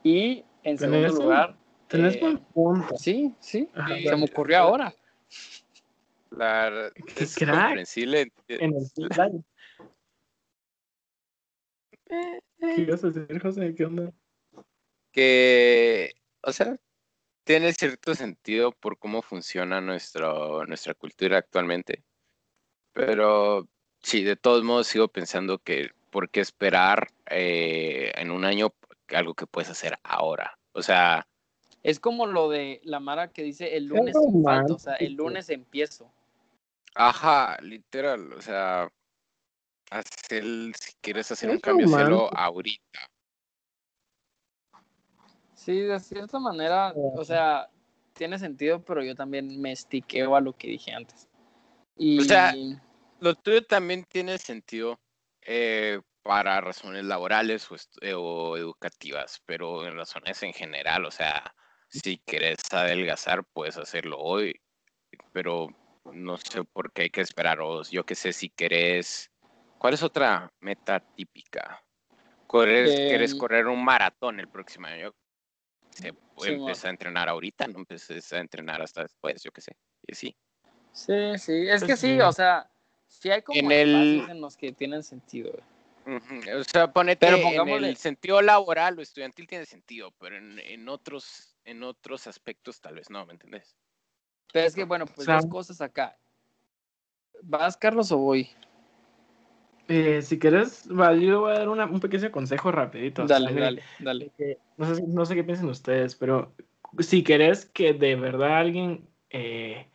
Y en segundo lugar, Tenés eh, buen punto. Sí, sí. se me ocurrió ahora. La, es comprensible. En el ¿Qué ibas a decir, José? ¿Qué onda? Que, o sea, tiene cierto sentido por cómo funciona nuestro, nuestra cultura actualmente. Pero sí, de todos modos sigo pensando que por qué esperar eh, en un año algo que puedes hacer ahora. O sea, es como lo de la Mara que dice el lunes falta, o sea, el lunes empiezo. Ajá, literal, o sea, hacer, si quieres hacer un cambio, hacerlo ahorita. Sí, de cierta manera, o sea, tiene sentido, pero yo también me estiqueo a lo que dije antes. Y... O sea, lo tuyo también tiene sentido eh, para razones laborales o, eh, o, educativas, pero en razones en general, o sea, si quieres adelgazar, puedes hacerlo hoy, pero no sé por qué hay que esperaros. Yo qué sé, si querés. ¿Cuál es otra meta típica? Corres, Eh, quieres correr un maratón el próximo año. Se puede Sí, empezar a entrenar ahorita, no empieces a entrenar hasta después, yo qué sé. Y sí. Sí, sí, es que Pues sí, sí. o sea, sí hay como En el- en los que tienen sentido. O sea, ponete Pero en el sentido laboral o estudiantil tiene sentido, pero en, en otros en otros aspectos tal vez no, ¿me entendés? Pero es que, bueno, pues sea- dos cosas acá. ¿Vas, Carlos, o voy? Eh, si quieres, vale, yo voy a dar una- un pequeño consejo rapidito. Dale, dale, dale. no, sé, no sé qué piensen ustedes, pero si querés que de verdad alguien eh,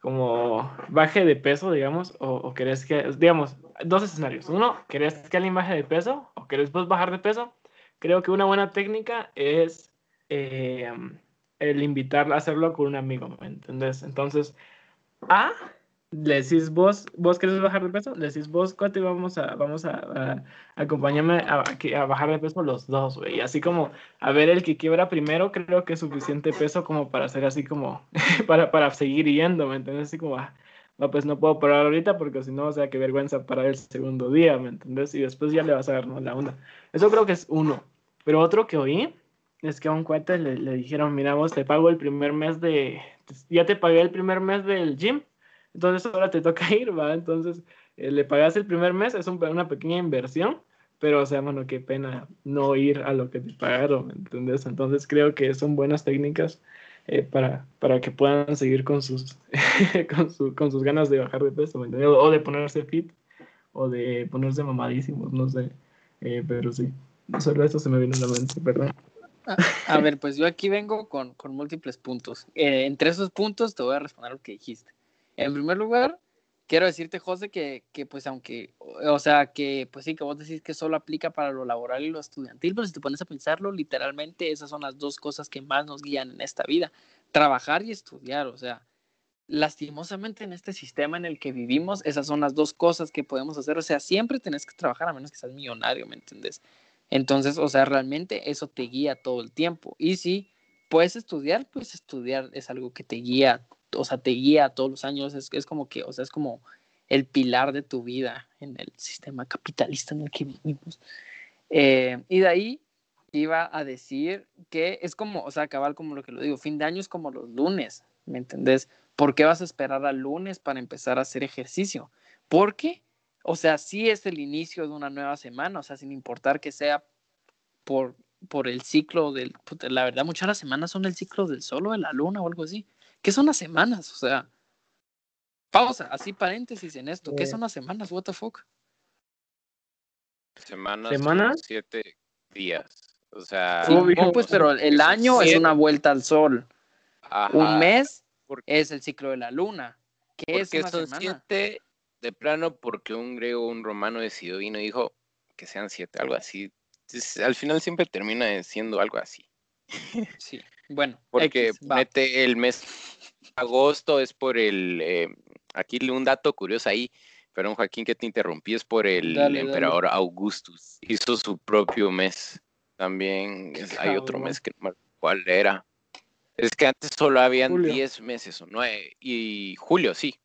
como baje de peso, digamos, o, o querés que, digamos, dos escenarios. Uno, querés que alguien baje de peso o querés vos bajar de peso. Creo que una buena técnica es eh, el invitarla a hacerlo con un amigo, ¿me entendés? Entonces, A, le decís vos, vos querés bajar de peso, le decís vos, cuate, vamos a, vamos a, a- acompáñame a, a bajar de peso los dos, güey. Así como a ver el que quiebra primero, creo que es suficiente peso como para hacer así como, para, para seguir yendo, ¿me entiendes? Así como, ah, no, pues no puedo parar ahorita porque si no, o sea, qué vergüenza parar el segundo día, ¿me entendés? Y después ya le vas a dar ¿no? la onda. Eso creo que es uno. Pero otro que oí es que a un cuate le, le dijeron, mira vos, te pago el primer mes de, ya te pagué el primer mes del gym, entonces ahora te toca ir, ¿va? Entonces eh, le pagas el primer mes, es un- una pequeña inversión, pero o sea, bueno, qué pena no ir a lo que te pagaron, ¿me ¿entendés? Entonces creo que son buenas técnicas eh, para, para que puedan seguir con sus, con, su- con sus ganas de bajar de peso, ¿me entiendes? O de ponerse fit, o de ponerse mamadísimos, no sé, Eh, pero sí, solo eso se me vino a la mente, perdón. A ver, pues yo aquí vengo con, con múltiples puntos. Eh, entre esos puntos te voy a responder lo que dijiste. En primer lugar, quiero decirte, José, que, que pues aunque, o sea, que pues sí, que vos decís que solo aplica para lo laboral y lo estudiantil, pero si te pones a pensarlo, literalmente esas son las dos cosas que más nos guían en esta vida, trabajar y estudiar, o sea, lastimosamente en este sistema en el que vivimos, esas son las dos cosas que podemos hacer, o sea, siempre tenés que trabajar a menos que seas millonario, ¿me entendés? Entonces, o sea, realmente eso te guía todo el tiempo. Y si puedes estudiar, pues estudiar es algo que te guía, o sea, te guía todos los años, es, es como que, o sea, es como el pilar de tu vida en el sistema capitalista en el que vivimos. Eh, y de ahí iba a decir que es como, o sea, cabal como lo que lo digo, fin de año es como los lunes, ¿me entendés? ¿Por qué vas a esperar al lunes para empezar a hacer ejercicio? Porque, o sea, sí es el inicio de una nueva semana, o sea, sin importar que sea por, por el ciclo del, la verdad, muchas de las semanas son el ciclo del sol o de la luna o algo así. ¿Qué son las semanas? O sea, pausa, así paréntesis en esto. ¿Qué Eh. son las semanas? What the fuck? Semanas, ¿Semanas? siete días. O sea, Sí, no, pues, pero el año es una vuelta al sol. ajá, Un mes ¿Por- es el ciclo de la luna. ¿Qué es porque una son semana? siete de plano porque un griego o un romano decidió vino y dijo que sean siete, algo así. Entonces, al final siempre termina siendo algo así. Sí, bueno, Porque X, ponete el mes agosto es por el. eh, aquí un dato curioso ahí, perdón Joaquín que te interrumpí, es por el Dale, dale. emperador Augustus. Hizo su propio mes. También es- hay otro mes que no me cuál era. Es que antes solo habían Julio. 10 meses o 9. Y julio, sí.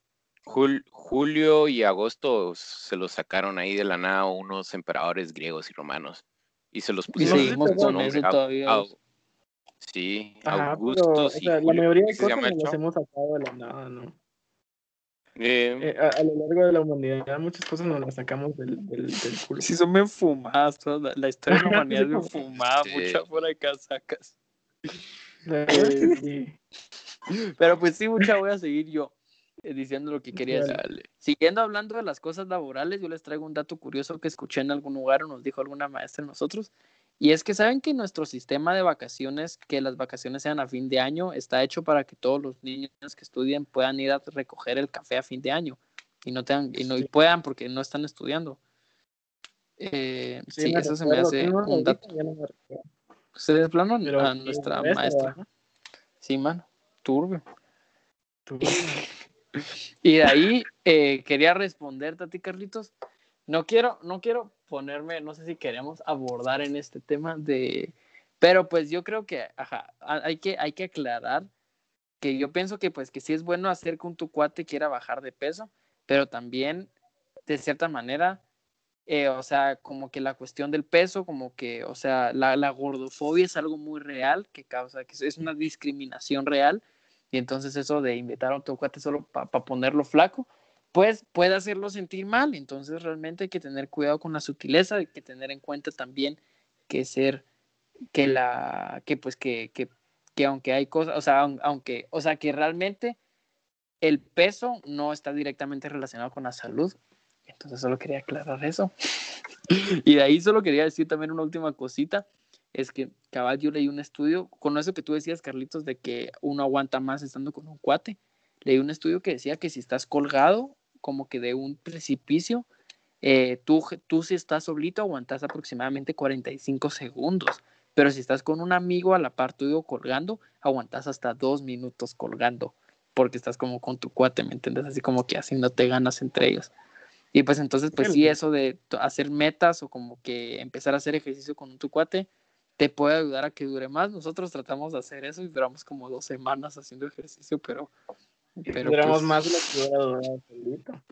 Jul- julio y agosto se los sacaron ahí de la nada unos emperadores griegos y romanos. Y se los pusieron seguimos su con nombre, todavía. Sí, Ajá, Augustus pero, o y sea, la mayoría de ¿qué se llama cosas las hemos sacado de la nada, ¿no? Eh, Eh, a, a lo largo de la humanidad, muchas cosas nos las sacamos del, del, del culo. Sí, son bien fumadas. toda La, la historia de la humanidad es bien sí, fumada, Sí. mucha por acá sacas. Sí. Pero pues sí, mucha voy a seguir yo diciendo lo que quería decir. Siguiendo hablando de las cosas laborales, yo les traigo un dato curioso que escuché en algún lugar o nos dijo alguna maestra de nosotros. Y es que saben que nuestro sistema de vacaciones, que las vacaciones sean a fin de año, está hecho para que todos los niños que estudien puedan ir a recoger el café a fin de año y no tengan y no y puedan porque no están estudiando. Eh, sí, eso se me hace ¿quién nos lo un dato. no plano Pero a nuestra maestra. Sí, mano, turbio. Tú- Y de ahí eh, quería responderte a ti, Carlitos. No quiero, no quiero ponerme, no sé si queremos abordar en este tema de, pero pues yo creo que, ajá, ha- hay que, hay que aclarar que yo pienso que pues que sí es bueno hacer que un tu cuate quiera bajar de peso, pero también de cierta manera eh, o sea, como que la cuestión del peso, como que, o sea, la, la gordofobia es algo muy real que causa, que es una discriminación real, y entonces eso de invitar a otro cuate solo para ponerlo flaco, pues puede hacerlo sentir mal, entonces realmente hay que tener cuidado con la sutileza, hay que tener en cuenta también que ser, que la, que pues que, que, que aunque hay cosas, o sea, aunque, o sea, que realmente el peso no está directamente relacionado con la salud, entonces solo quería aclarar eso. y de ahí solo quería decir también una última cosita. Es que, cabal, yo leí un estudio, con eso que tú decías, Carlitos, de que uno aguanta más estando con un cuate. Leí un estudio que decía que si estás colgado, como que de un precipicio, eh, tú, tú si estás solito aguantas aproximadamente 45 segundos. Pero si estás con un amigo a la par tuyo colgando, aguantas hasta dos minutos colgando, porque estás como con tu cuate, ¿me entiendes? Así como que haciéndote ganas entre ellos. Y pues entonces, pues sí, eso de hacer metas o como que empezar a hacer ejercicio con tu cuate te puede ayudar a que dure más. Nosotros tratamos de hacer eso y duramos como dos semanas haciendo ejercicio, pero... pero duramos pues más de lo que hubiera durado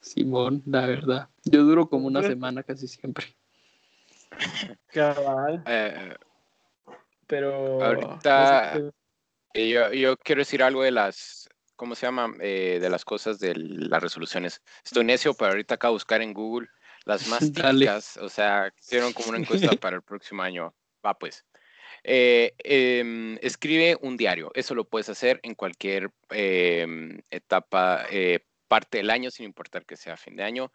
Simón, la verdad. Yo duro como una semana casi siempre. Cabal. Eh, pero... Ahorita... Yo, yo quiero decir algo de las ¿cómo se llama? Eh, de las cosas de las resoluciones. Estoy necio, pero ahorita acabo de buscar en Google las más típicas, o sea, hicieron como una encuesta para el próximo año. Va pues. Eh, em, escribe un diario. Eso lo puedes hacer en cualquier em, etapa, eh, parte del año, sin importar que sea fin de año.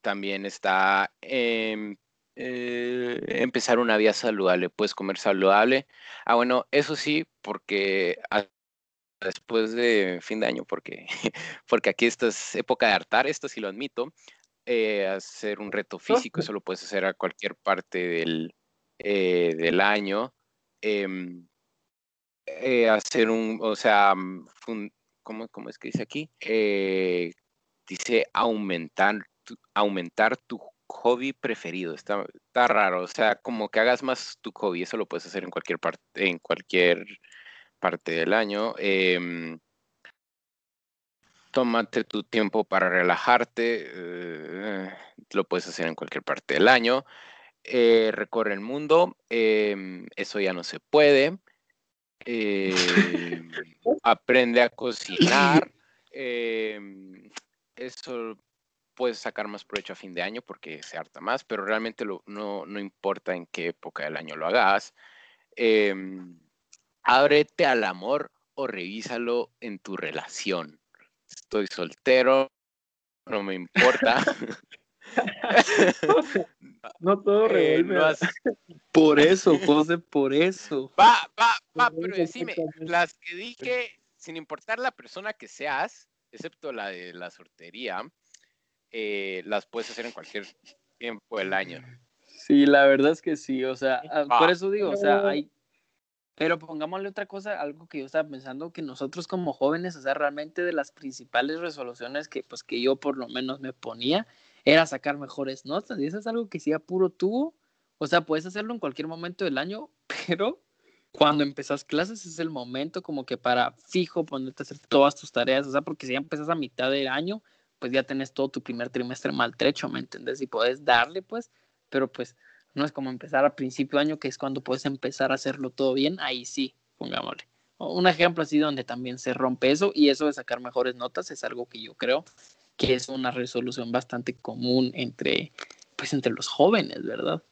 también está em, empezar una vida saludable. Puedes comer saludable. Ah, bueno, eso sí, porque después de fin de año, porque, porque aquí esta es época de hartar, esto sí lo admito, eh, hacer un reto físico, eso lo puedes hacer a cualquier parte del, eh, del año. Em, eh, hacer un, o sea, mm, ¿cómo, ¿cómo, es que dice aquí? dice aumentar tu, aumentar tu hobby preferido. Está, está raro, o sea, como que hagas más tu hobby, eso lo puedes hacer en cualquier parte, en cualquier parte del año. Em, tómate tu tiempo para relajarte, eh, lo puedes hacer en cualquier parte del año. Eh, recorre el mundo, em, eso ya no se puede. Em, aprende a cocinar. eso puedes sacar más provecho a fin de año porque se harta más, pero realmente no, no, importa en qué época del año lo hagas ábrete al amor o revísalo en tu relación. Estoy soltero, no me importa. no todo eh, Por eso, José, por eso. Va, va, va, pero decime, las que dije, sin importar la persona que seas, excepto la de la sortería, eh, las puedes hacer en cualquier tiempo del año. Sí, la verdad es que sí, o sea, ah, por eso digo, o sea, hay, pero pongámosle otra cosa, algo que yo estaba pensando, que nosotros como jóvenes, o sea, realmente de las principales resoluciones que, pues, que yo por lo menos me ponía, era sacar mejores notas. Y eso es algo que sí puro tubo. O sea, puedes hacerlo en cualquier momento del año, pero cuando empezás clases es el momento como que para fijo ponerte a hacer todas tus tareas. O sea, porque si ya empezás a mitad del año, pues ya tenés todo tu primer trimestre maltrecho, ¿me entiendes? Y puedes darle, pues, pero pues no es como empezar al principio de año, que es cuando puedes empezar a hacerlo todo bien, ahí sí, pongámosle. Un ejemplo así donde también se rompe eso y eso de sacar mejores notas es algo que yo creo que es una resolución bastante común entre, pues, entre los jóvenes, ¿verdad?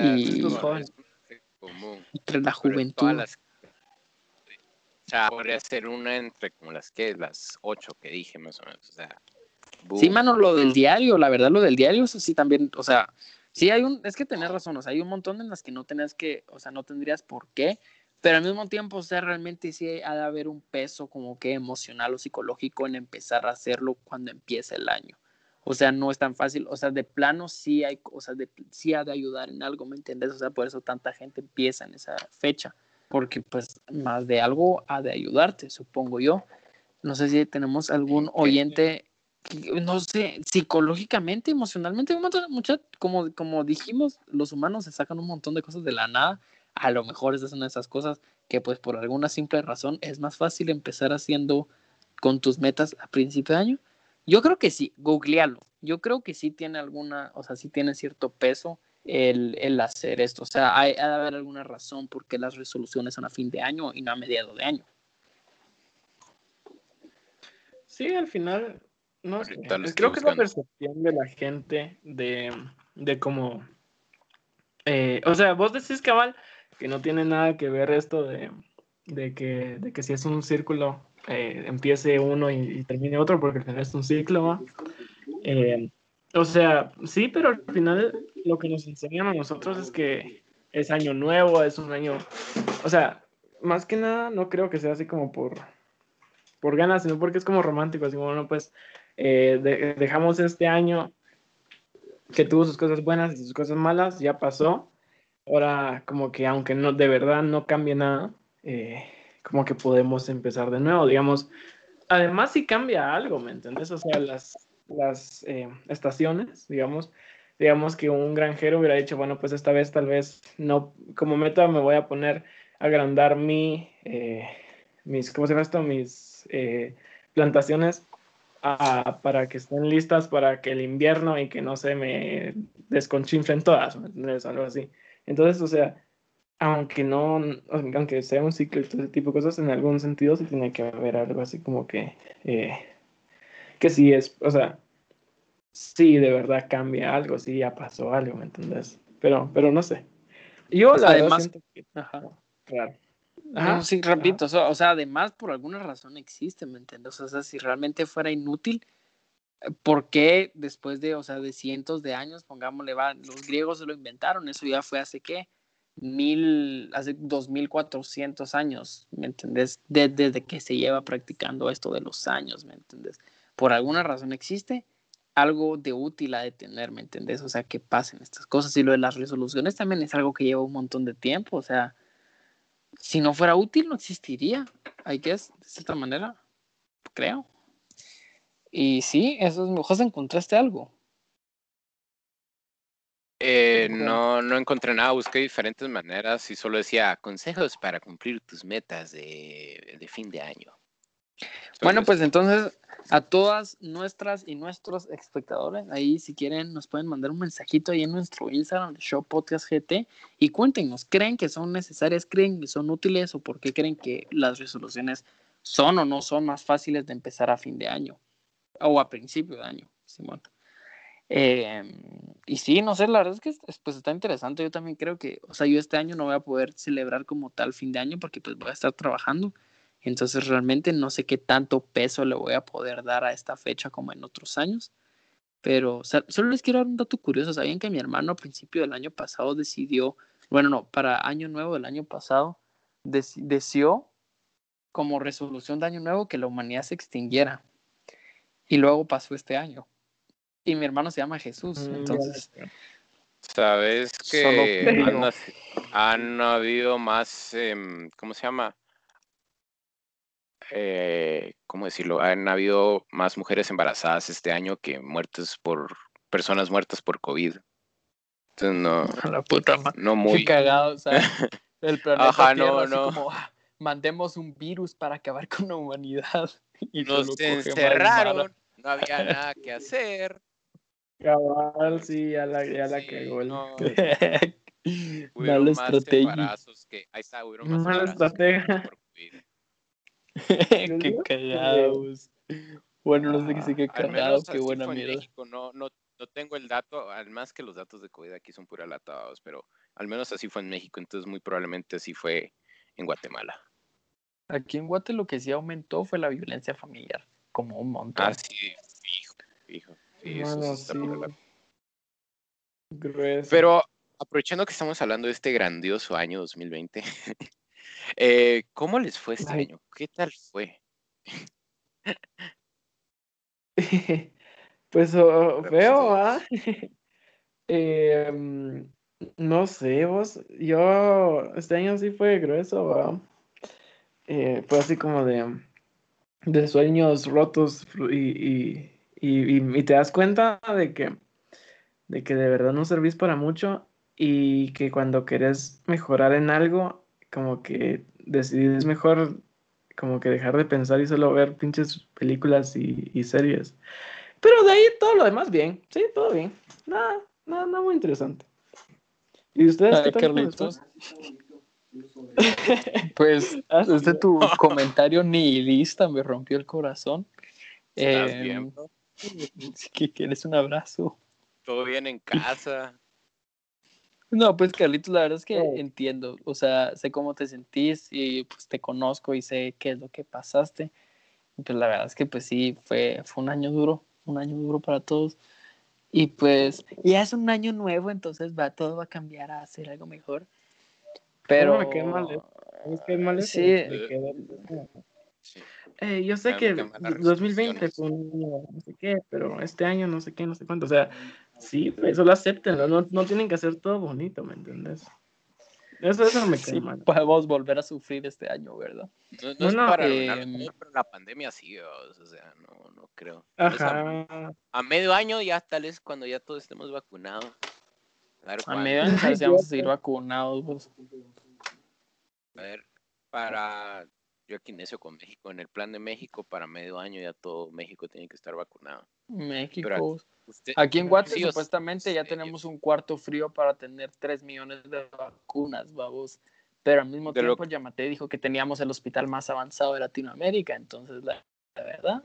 y los jóvenes. Entre la juventud. o sea, podría ser una entre como las que, las ocho que dije más o menos. O sea, sí, mano, lo del diario, la verdad, lo del diario, eso sí también, o sea, Sí, hay un, es que tenés razón, o sea, hay un montón en las que no tenés que, o sea, no tendrías por qué, pero al mismo tiempo, o sea, realmente sí ha de haber un peso como que emocional o psicológico en empezar a hacerlo cuando empieza el año. O sea, no es tan fácil, o sea, de plano sí hay cosas, de, sí ha de ayudar en algo, ¿me entiendes? O sea, por eso tanta gente empieza en esa fecha, porque pues más de algo ha de ayudarte, supongo yo. No sé si tenemos algún oyente no sé, psicológicamente, emocionalmente, como, como dijimos, los humanos se sacan un montón de cosas de la nada. A lo mejor esas son esas cosas que pues por alguna simple razón es más fácil empezar haciendo con tus metas a principio de año. Yo creo que sí, googlealo. yo creo que sí tiene alguna, o sea, sí tiene cierto peso el, el hacer esto. O sea, hay, ha de haber alguna razón por qué las resoluciones son a fin de año y no a mediados de año. Sí, al final, no sé. Creo que es la percepción de la gente de, de cómo. Eh, o sea, vos decís, cabal, que no tiene nada que ver esto de, de, que, de que si es un círculo, eh, empiece uno y, termine otro, porque al final es un ciclo. Eh, o sea, sí, pero al final lo que nos enseñan a nosotros es que es año nuevo, es un año. O sea, más que nada, no creo que sea así como por por ganas, sino porque es como romántico, así como, bueno, pues eh, dejamos este año que tuvo sus cosas buenas y sus cosas malas, ya pasó. Ahora, como que aunque no de verdad no cambie nada, eh, como que podemos empezar de nuevo, digamos. Además, si cambia algo, ¿me entiendes? O sea, las, las eh, estaciones, digamos, digamos que un granjero hubiera dicho, bueno, pues esta vez tal vez no, como meta me voy a poner a agrandar mi, mis, ¿cómo se llama esto? Mis eh, plantaciones para que estén listas para que el invierno y que no se me desconchinflen todas, Algo así. Entonces, o sea, aunque no, aunque sea un ciclo y todo ese tipo de cosas, en algún sentido sí tiene que haber algo así como que, eh, que sí es, o sea, sí de verdad cambia algo, sí ya pasó algo, ¿me entiendes? Pero, pero no sé. Yo la Además, siento que, claro no, sí, repito, o sea, además por alguna razón existe, ¿me entiendes? O sea, si realmente fuera inútil, ¿por qué después de, o sea, de cientos de años, pongámosle, va, los griegos se lo inventaron, eso ya fue hace qué, mil, hace dos mil cuatrocientos años, ¿me entiendes? desde que se lleva practicando esto de los años, ¿me entiendes? Por alguna razón existe algo de útil a detener, ¿me entiendes? O sea, que pasen estas cosas y lo de las resoluciones también es algo que lleva un montón de tiempo, o sea, si no fuera útil, no existiría. Hay que de cierta manera, creo. Y sí, eso es mejor. ¿Encontraste algo? Eh, no, no encontré nada, busqué diferentes maneras y solo decía consejos para cumplir tus metas de, de fin de año. bueno, pues entonces a todas nuestras y nuestros espectadores. Ahí, si quieren, nos pueden mandar un mensajito ahí en nuestro Instagram de Show Podcast GT y cuéntenos, ¿creen que son necesarias? ¿Creen que son útiles? ¿O por qué creen que las resoluciones son o no son más fáciles de empezar a fin de año? O a principio de año, Simón. Em, y sí, no sé, la verdad es que pues está interesante. Yo también creo que, o sea, yo este año no voy a poder celebrar como tal fin de año porque pues voy a estar trabajando. Entonces realmente no sé qué tanto peso le voy a poder dar a esta fecha como en otros años. Pero solo les quiero dar un dato curioso. ¿Sabían que mi hermano a principio del año pasado decidió, bueno, no, para año nuevo del año pasado, deseó como resolución de año nuevo que la humanidad se extinguiera? Y luego pasó este año. Y mi hermano se llama Jesús. Mm, entonces... Sabes que han, habido más, em, ¿cómo se llama? eh, ¿cómo decirlo? Han habido más mujeres embarazadas este año que muertes por personas muertas por COVID. Entonces no. La puta madre. No muy. Qué cagado, o sea, el planeta Ajá, no, no. Como, ah, mandemos un virus para acabar con la humanidad. Y Nos encerraron, no había nada que hacer. Cabal, sí, ya la, ya la cagó. No, Mala estrategia. Que, ahí está, hubieron Mala estrategia. qué cagados. Bueno, no sé qué sí, qué cagados, qué buena mierda. no, no, no tengo el dato, además que los datos de COVID aquí son pura latados, pero al menos así fue en México, entonces muy probablemente así fue en Guatemala. Aquí en Guatemala lo que sí aumentó fue la violencia familiar, como un montón. Ah, sí, fijo, fijo. Pero aprovechando que estamos hablando de este grandioso año 2020, Eh, ¿Cómo les fue este año? ¿Qué tal fue? pues oh, feo, ¿ah? Em, no sé, vos, yo, este año sí fue grueso, eh, fue así como de, de sueños rotos y, y, te das cuenta de que, de que de verdad no servís para mucho y que cuando querés mejorar en algo, como que decidís mejor como que dejar de pensar y solo ver pinches películas y, series. Pero de ahí todo lo demás bien. Sí, todo bien. Nada, nada, nada muy interesante. ¿Y ustedes Ay, qué tal? Carlitos. Pues Ah, desde tu comentario nihilista me rompió el corazón. ¿Estás Eh, bien, bro? si que quieres un abrazo. ¿Todo bien en casa? No, pues Carlitos, la verdad es que Oh. entiendo, o sea, sé cómo te sentís y pues te conozco y sé qué es lo que pasaste. Y, Pues la verdad es que pues sí, fue, fue un año duro, un año duro para todos. Y pues ya es un año nuevo, entonces va, todo va a cambiar a ser algo mejor. Pero... me quedé mal, ¿eh? Es que es mal eso Sí. que- Sí. Eh, yo sé que me queman las 2020 resoluciones. fue un año no sé qué, pero este año no sé qué, no sé cuánto. O sea, sí, pues solo acéptenlo, no, no tienen que hacer todo bonito, ¿me entiendes? Eso, eso no me Sí, mal. podemos volver a sufrir este año, ¿verdad? No, no es Bueno, para eh, arruinarlo todo, pero la pandemia sí, o sea, no, no creo. Tal vez a- Ajá. A, medio año ya tal vez cuando ya todos estemos vacunados. A ver, A medio año sabes si vamos a seguir vacunados. pues. A ver, para yo aquí necio con México, en el plan de México para medio año ya todo México tiene que estar vacunado. México. Pero Usted, Aquí en Guate Sí, supuestamente ya tenemos un cuarto frío para tener 3 millones de vacunas, vamos. Pero al mismo De lo tiempo Yamate dijo que teníamos el hospital más avanzado de Latinoamérica, entonces la, la verdad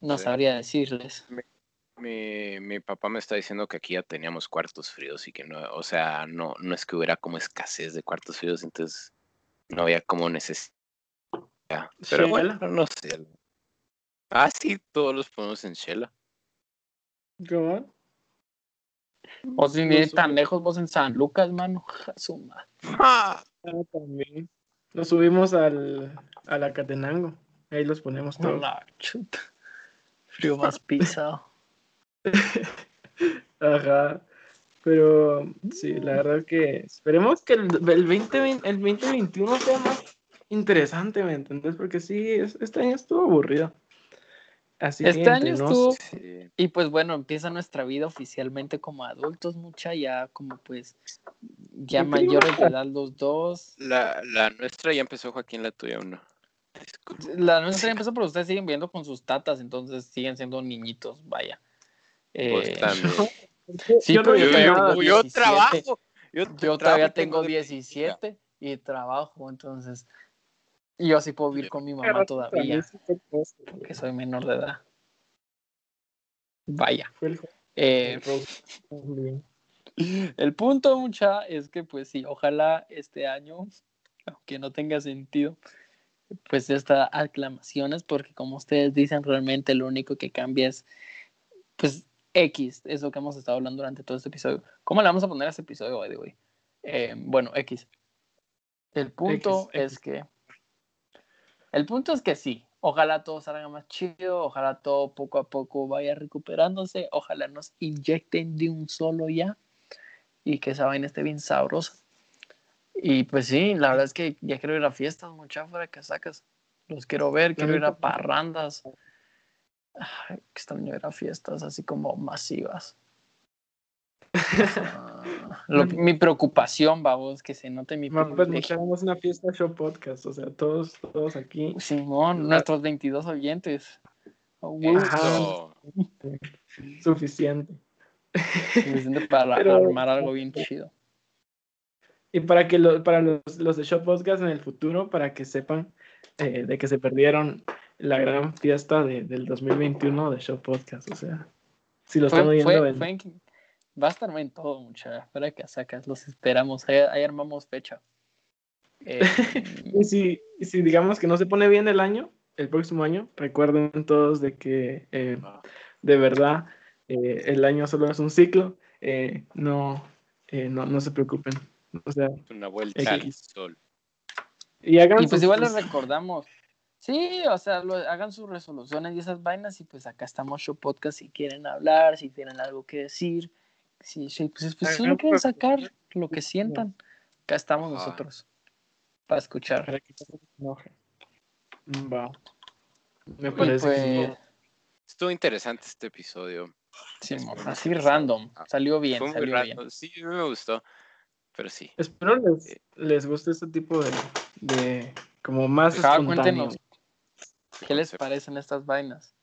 no, sabría decirles. mi, mi papá me está diciendo que aquí ya teníamos cuartos fríos y que no, o sea, no, no es que hubiera como escasez de cuartos fríos, entonces no había como necesidad. Pero bueno, Shela. no sé. Ah, sí, todos los ponemos en Shela. ¿Cómo? O ir supe. tan lejos, vos en San Lucas, mano. A su madre. ¡Ah! Ah, también. Nos subimos al, a la Catenango. Ahí los ponemos todos. La chuta. Frío más pisado. Ajá. Pero sí, la verdad es que esperemos que el, el, 2020 el 2021 sea más interesante, ¿me entendés? Porque sí, es- este año estuvo aburrido. Así Este que año estuvo- Sí. Y pues bueno, empieza nuestra vida oficialmente como adultos, mucha, ya como pues, ya mayores de edad los dos. La, la nuestra ya empezó, Joaquín, la tuya aún no. La nuestra ya empezó, pero ustedes siguen viendo con sus tatas, entonces siguen siendo niñitos, vaya. Vos Eh, también. sí, Yo no pero yo, Yo, todavía hecho yo- nada. tengo yo 17. trabajo. Yo, todavía tengo de- 17 y trabajo, entonces y yo sí puedo vivir con mi mamá todavía, que soy menor de edad. Vaya. Eh. El punto, mucha, es que pues sí, ojalá este año, aunque no tenga sentido, pues estas aclamaciones, porque como ustedes dicen, realmente lo único que cambia es, pues, X, es lo que hemos estado hablando durante todo este episodio. ¿Cómo le vamos a poner a este episodio, by the way? Eh, bueno, X. El punto X, es que, el punto es que sí, ojalá todo salga más chido, ojalá todo poco a poco vaya recuperándose, ojalá nos inyecten de un solo ya y que esa vaina esté bien sabrosa. Y pues sí, la verdad es que ya quiero ir a fiestas, mucha fuera que sacas. Los quiero ver, quiero ir a parrandas. Ay, extraño ir a fiestas así como masivas. Lo- mi preocupación, babos, que se note mi Ma, pues una fiesta show podcast, o sea, todos, todos aquí. Simón, nuestros 22 oyentes. Oh, wow. Suficiente. suficiente para Pero- armar algo bien chido. Y para que lo- para los, los de Shop Podcast en el futuro, para que sepan eh, de que se perdieron la gran fiesta de- del 2021 de Shop Podcast. O sea, si lo están oyendo, fue- en- fue en- va a estar bien todo, mucha. Espera que sacas, los esperamos. Ahí, ahí armamos fecha. Eh, y, si, y si digamos que no se pone bien el año, el próximo año, recuerden todos de que eh, de verdad eh, el año solo es un ciclo. eh, no, eh, no, no se preocupen. O sea, Una vuelta al sol. y y pues sus- igual les recordamos. Sí, o sea, lo- hagan sus resoluciones y esas vainas. Y pues acá estamos Show Podcast si quieren hablar, si tienen algo que decir. Si, si, pues, pues, si no quieren sus- sacar lo que sientan, acá estamos nosotros para escuchar. enojen. Va. Me parece que pues, Estuvo interesante este episodio. sí, así random. Ah, Salió bien, Fue muy salió bien. raro. Sí, me gustó. Pero sí. Espero les, les guste este tipo de, de como más Ajá, espontáneo. cuéntenos qué les parecen estas vainas.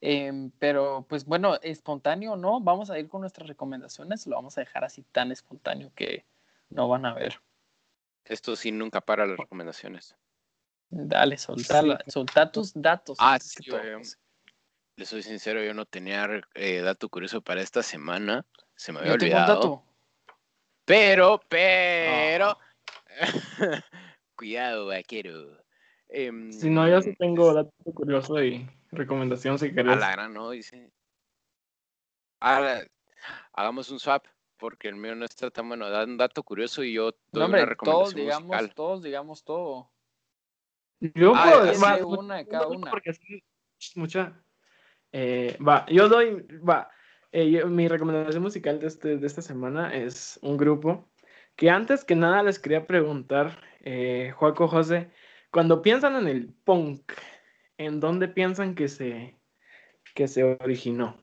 Em, pero pues bueno, espontáneo no, vamos a ir con nuestras recomendaciones, lo vamos a dejar así tan espontáneo que no van a ver. Esto sí nunca para las recomendaciones. Dale, soltala, solta tus datos. Ah, sí, yo- le soy sincero, yo no tenía eh, dato curioso para esta semana. Se me había Yo tengo un olvidado. dato. Pero, pero. Ah. Cuidado, vaquero. Em, Si no, yo sí tengo dato curioso y recomendación si A querés. la gran, ¿no? Dice. La- hagamos un swap, porque el mío no está tan bueno. Da un dato curioso y yo doy No, una hombre, todos recomendación digamos, musical. todos digamos todo. Yo Ah, puedo, va, una de cada una. Porque así, mucha. eh, va, yo doy, va. eh, yo- mi recomendación musical de, este, de esta semana es un grupo que antes que nada les quería preguntar, eh, Joaco José, cuando piensan en el punk, ¿en dónde piensan que se, que se originó?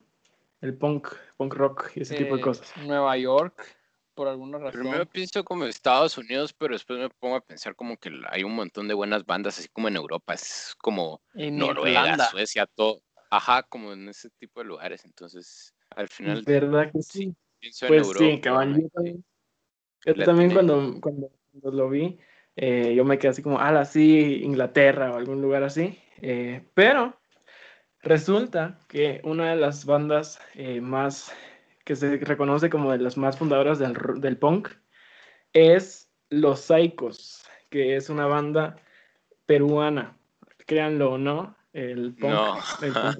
El punk, punk rock y ese tipo de Eh, cosas. Nueva York, por alguna razón. Primero pienso como Estados Unidos, pero después me pongo a pensar como que hay un montón de buenas bandas, así como en Europa. Es como en Noruega, Irlanda. Suecia, todo. Ajá, como en ese tipo de lugares. Entonces, al final ¿Verdad que sí? pienso en Pues Europa. sí, cabal. Yo también, yo también cuando, cuando lo vi, eh, yo me quedé así como, ah, sí, Inglaterra o algún lugar así. Eh, pero resulta que una de las bandas eh, más, que se reconoce como de las más fundadoras del, del punk, es Los Saicos, que es una banda peruana. Créanlo o no, el punk, No. el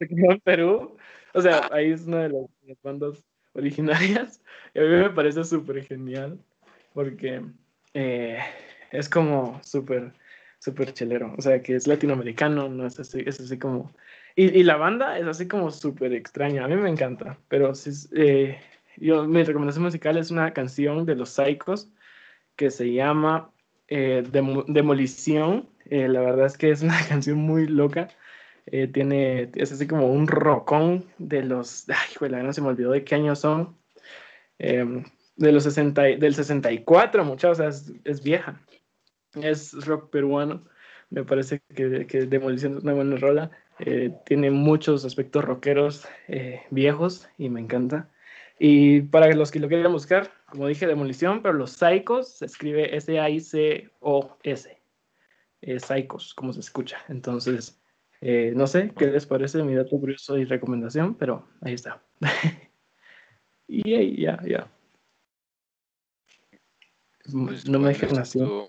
punk en Perú. O sea, ahí es una de las, de las bandas originarias. Y a mí me parece súper genial porque eh, es como súper, súper chelero. O sea, que es latinoamericano, no es así, es así como... Y, y la banda es así como súper extraña. A mí me encanta, pero sí, eh, yo, mi recomendación musical es una canción de Los Psychos que se llama eh, Demo- Demolición. Eh, la verdad es que es una canción muy loca. Tiene, es así como un rockón de los, ay, güey, la verdad se me olvidó de qué años son. Em, de los 60, y- del 64, muchachos, o sea, es, es vieja. Es rock peruano. Me parece que, que Demolición es una buena rola. Eh, tiene muchos aspectos rockeros eh, viejos y me encanta. Y para los que lo quieran buscar, como dije, Demolición, pero los Psychos se escribe S-A-I-C-O-S. Eh, Psychos, como se escucha. Entonces, eh, no sé qué les parece mi dato curioso y recomendación, pero ahí está. y ahí, ya, ya. Pues, no me dejen así. Estuvo,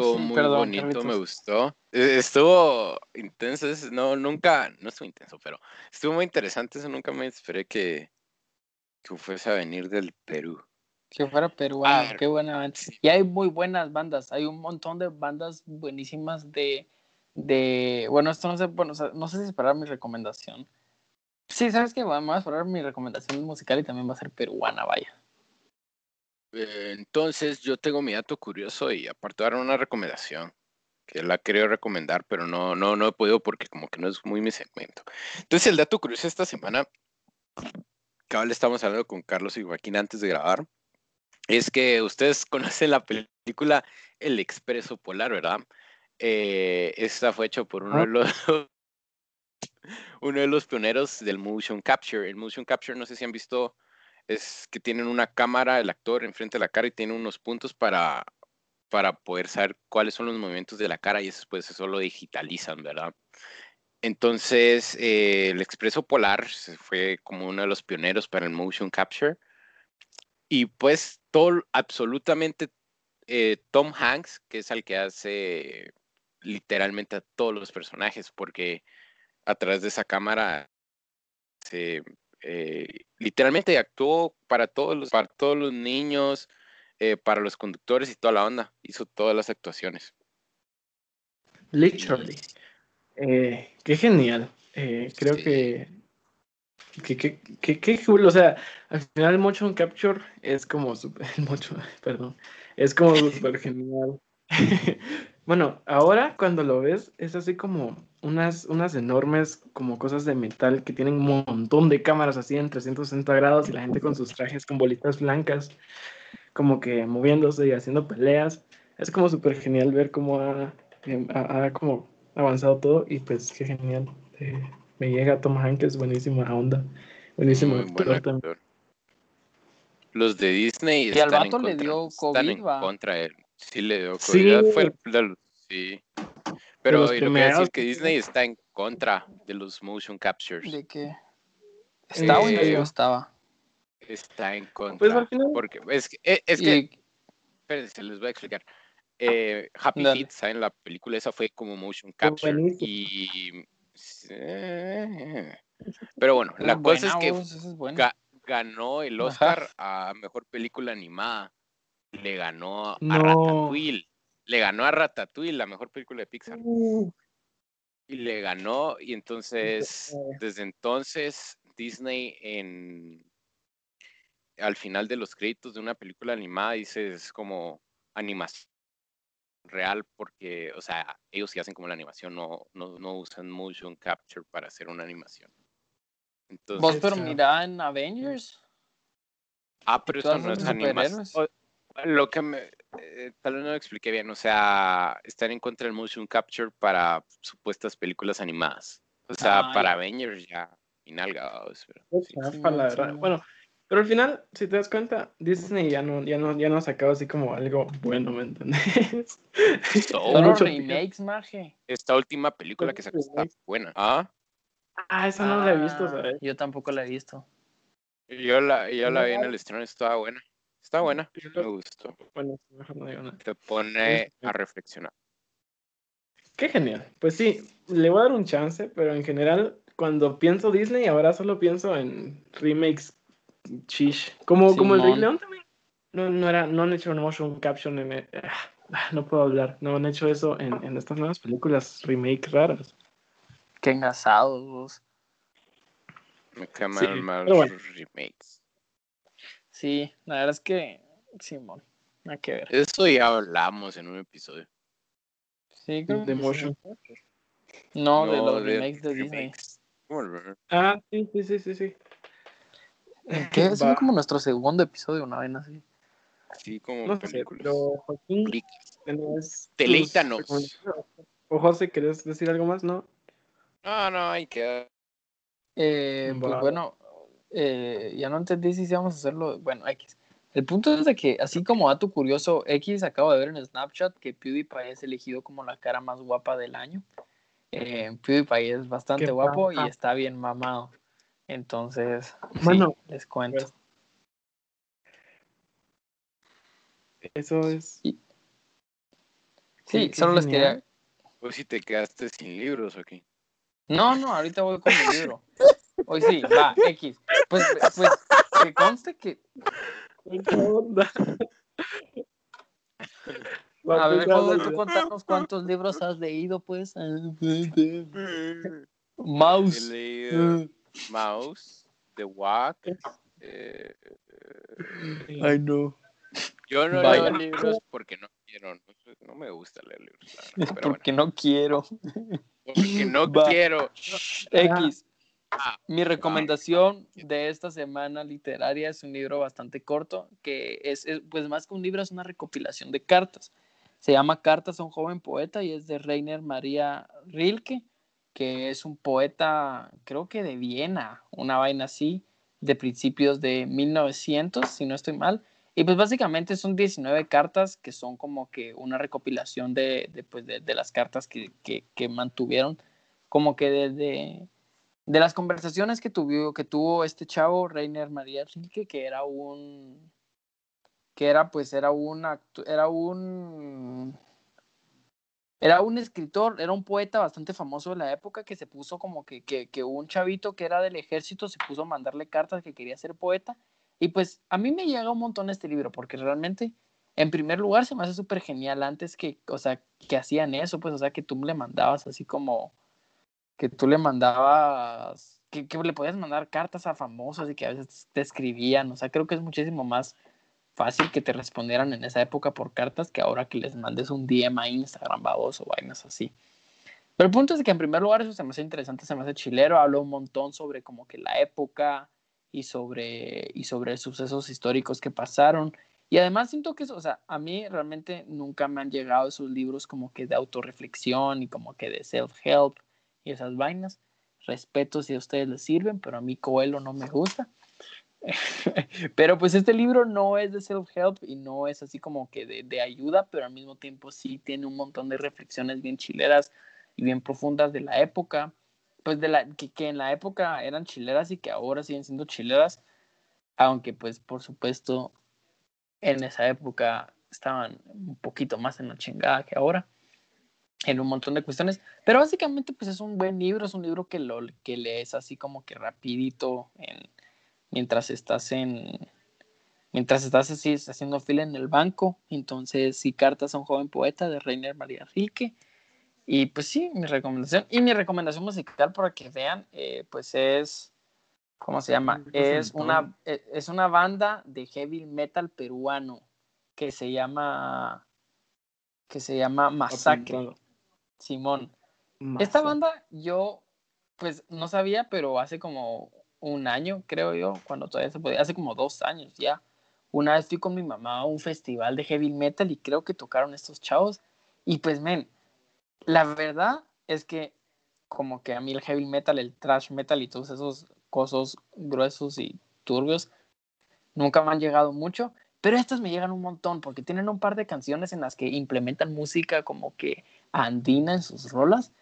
estuvo Sí, muy perdón, bonito, me gustó. Eh, Estuvo intenso, no, nunca, no estuvo intenso, pero estuvo muy interesante, eso nunca me esperé que, que fuese a venir del Perú. Que fuera peruano, qué buena banda. sí. Y hay muy buenas bandas, hay un montón de bandas buenísimas de, de bueno, esto no sé, bueno, no sé si esperar mi recomendación. Sí, ¿sabes qué? Vamos a esperar mi recomendación musical y también va a ser peruana, vaya. Eh, Entonces, yo tengo mi dato curioso y aparte dar una recomendación que la quería recomendar, pero no, no, no he podido porque como que no es muy mi segmento. Entonces, el dato curioso esta semana, cabal estamos hablando con Carlos y Joaquín antes de grabar, es que ustedes conocen la película El Expreso Polar, ¿verdad? Eh, esta fue hecha por uno de los uno de los pioneros del motion capture. El motion capture, no sé si han visto es que tienen una cámara, el actor enfrente de la cara y tiene unos puntos para, para poder saber cuáles son los movimientos de la cara y después eso lo digitalizan, ¿verdad? Entonces, eh, el Expreso Polar fue como uno de los pioneros para el motion capture y pues todo, absolutamente eh, Tom Hanks, que es el que hace literalmente a todos los personajes, porque a través de esa cámara se eh, literalmente actuó para todos los, para todos los niños, eh, para los conductores y toda la onda. Hizo todas las actuaciones. Literally. Eh, qué genial. Eh, creo Sí. que, que, que, que, que cool. O sea, al final el motion capture es como super, el motion, perdón, es como súper genial. bueno, ahora cuando lo ves es así como unas, unas enormes como cosas de metal que tienen un montón de cámaras así en 360 grados y la gente con sus trajes con bolitas blancas como que moviéndose y haciendo peleas. Es como súper genial ver cómo ha, em, ha- ha como avanzado todo y pues qué genial. Eh, Me llega Tom Hanks, buenísima onda. Buenísimo Muy buen actor también. actor. Los de Disney Y al están, en vato le contra, dio están COVID, en contra de él. Sí le dio COVID. Sí. Fue el, de los- sí. Pero los y lo que voy a decir primeros que que- Disney está en contra de los motion captures. ¿De qué? ¿Está o Eh, no serio? estaba? Está en contra. Pues al final, Porque es que, eh, es que Y- espérense, les voy a explicar. Eh, Happy Dale. Feet, ¿saben? La película esa fue como motion capture. Y. eh, Pero bueno, la cosa es que es ga- ganó el Ajá. Oscar a mejor película animada. Le ganó a No. Ratatouille. Le ganó a Ratatouille, la mejor película de Pixar. uh, Y le ganó, y entonces, desde entonces, Disney en al final de los créditos de una película animada dice es como animación real porque, o sea, ellos sí hacen como la animación, no, no, no usan motion capture para hacer una animación. Entonces, Vos, pero mira en Avengers. ah, pero eso no es animación. Lo que me, eh, tal vez no lo expliqué bien, o sea, están en contra del motion capture para supuestas películas animadas. O sea, Ah, para ya. Avengers ya, pero sí. sí, verdad. sí. Bueno, pero al final, si te das cuenta, Disney ya no, ya no, ya no ha sacado así como algo bueno, ¿me entendés? So, Solo mucho remakes, maje. esta última película que sacó está buena. Ah, Ah, esa no la he visto, Ah, ¿sabes? Yo tampoco la he visto. yo la, yo la vi en el estreno, estaba buena. Está buena, me gustó. Bueno, mejor no digo nada. Te pone Este. a reflexionar. Qué genial. Pues sí, le voy a dar un chance, pero en general, cuando pienso Disney, ahora solo pienso en remakes chish. Como, como el Rey. León también. No, no, era, no han hecho un motion caption en... el- ah, no puedo hablar. No han hecho eso en, en estas nuevas películas remake raras. Qué engasados vos. Me queman Sí, mal bueno. los remakes. Sí, la verdad es que, Simón, nada que ver. Eso ya hablamos en un episodio. Sí, creo De sí. motion. No, de No, los de remakes de Disney. remakes. Ah, sí, sí, sí, sí, sí. ¿Qué? Fue como nuestro segundo episodio, una vaina así. Sí, como No sé, películas. pero Joaquín. ¿tenés Deleítanos. recomendaciones? O José, ¿querés decir algo más? No. No, no, hay que. Eh, pues bueno, eh, ya no entendí si íbamos a hacerlo. Bueno, X. El punto es de que, así como dato curioso, X acabo de ver en Snapchat que PewDiePie es elegido como la cara más guapa del año. Eh, PewDiePie es bastante Qué guapo y está bien mamado. Entonces, sí, Bueno, les cuento. pues, Eso es. Sí, solo les quería. Pues si te quedaste sin libros aquí. No, no, ahorita voy con mi libro. Hoy sí, va, X. Pues, pues, que conste que. ¿Qué onda? A ver, José, tú contanos cuántos libros has leído, pues. Mouse. He leído Eh, Mouse, The Walk. eh, Ay, no. yo no Vaya. leo libros porque no quiero. No, no me gusta leer libros. la verdad, pero Porque no quiero. porque no Va. quiero. X. Ah, Mi recomendación de esta semana literaria es un libro bastante corto, que es, es, pues más que un libro, es una recopilación de cartas. Se llama Cartas a un joven poeta y es de Rainer María Rilke, que es un poeta, creo que de Viena, una vaina así, de principios de 1900, si no estoy mal. Y pues básicamente son 19 cartas que son como que una recopilación de, de, pues, de, de las cartas que, que, que mantuvieron, como que desde de las conversaciones que tuvo, que tuvo este chavo, Reiner María Rilke, que era un que era pues era un era un era un escritor, era un poeta bastante famoso de la época que se puso como que, que, que un chavito que era del ejército se puso a mandarle cartas que quería ser poeta. Y pues a mí me llega un montón este libro porque realmente, en primer lugar, se me hace súper genial antes que, o sea, que hacían eso, pues, o sea, que tú le mandabas así como, que tú le mandabas, que, que le podías mandar cartas a famosos y que a veces te escribían, o sea, creo que es muchísimo más fácil que te respondieran en esa época por cartas que ahora que les mandes un DM a Instagram, babos vainas así. Pero el punto es que en primer lugar eso se me hace interesante, se me hace chilero, hablo un montón sobre como que la época y sobre, y sobre sucesos históricos que pasaron. Y además siento que, o sea, a mí realmente nunca me han llegado esos libros como que de autorreflexión y como que de self-help y esas vainas. respeto si a ustedes les sirven, pero a mí Coelho no me gusta. pero pues este libro no es de self-help y no es así como que de, ayuda, pero al mismo tiempo sí tiene un montón de reflexiones bien chileras y bien profundas de la época, pues de la que, que en la época eran chileras y que ahora siguen siendo chileras, aunque pues por supuesto en esa época estaban un poquito más en la chingada que ahora en un montón de cuestiones, pero básicamente pues es un buen libro, es un libro que lo que lees así como que rapidito en, mientras estás en mientras estás así haciendo fila en el banco, entonces sí cartas a un joven poeta de Reiner María Rilke y pues sí, mi recomendación y mi recomendación musical para que vean eh, pues es ¿cómo se llama? Es una e, es una banda de heavy metal peruano que se llama que se llama Masacre. Simón. Esta banda yo, pues no sabía, pero hace como un año, creo yo, cuando todavía se podía, hace como dos años ya. Una vez fui con mi mamá a un festival de heavy metal y creo que tocaron estos chavos. Y pues, men, la verdad es que como que a mí el heavy metal, el thrash metal y todos esos cosas gruesos y turbios nunca me han llegado mucho, pero estas me llegan un montón porque tienen un par de canciones en las que implementan música como que andina en sus rolas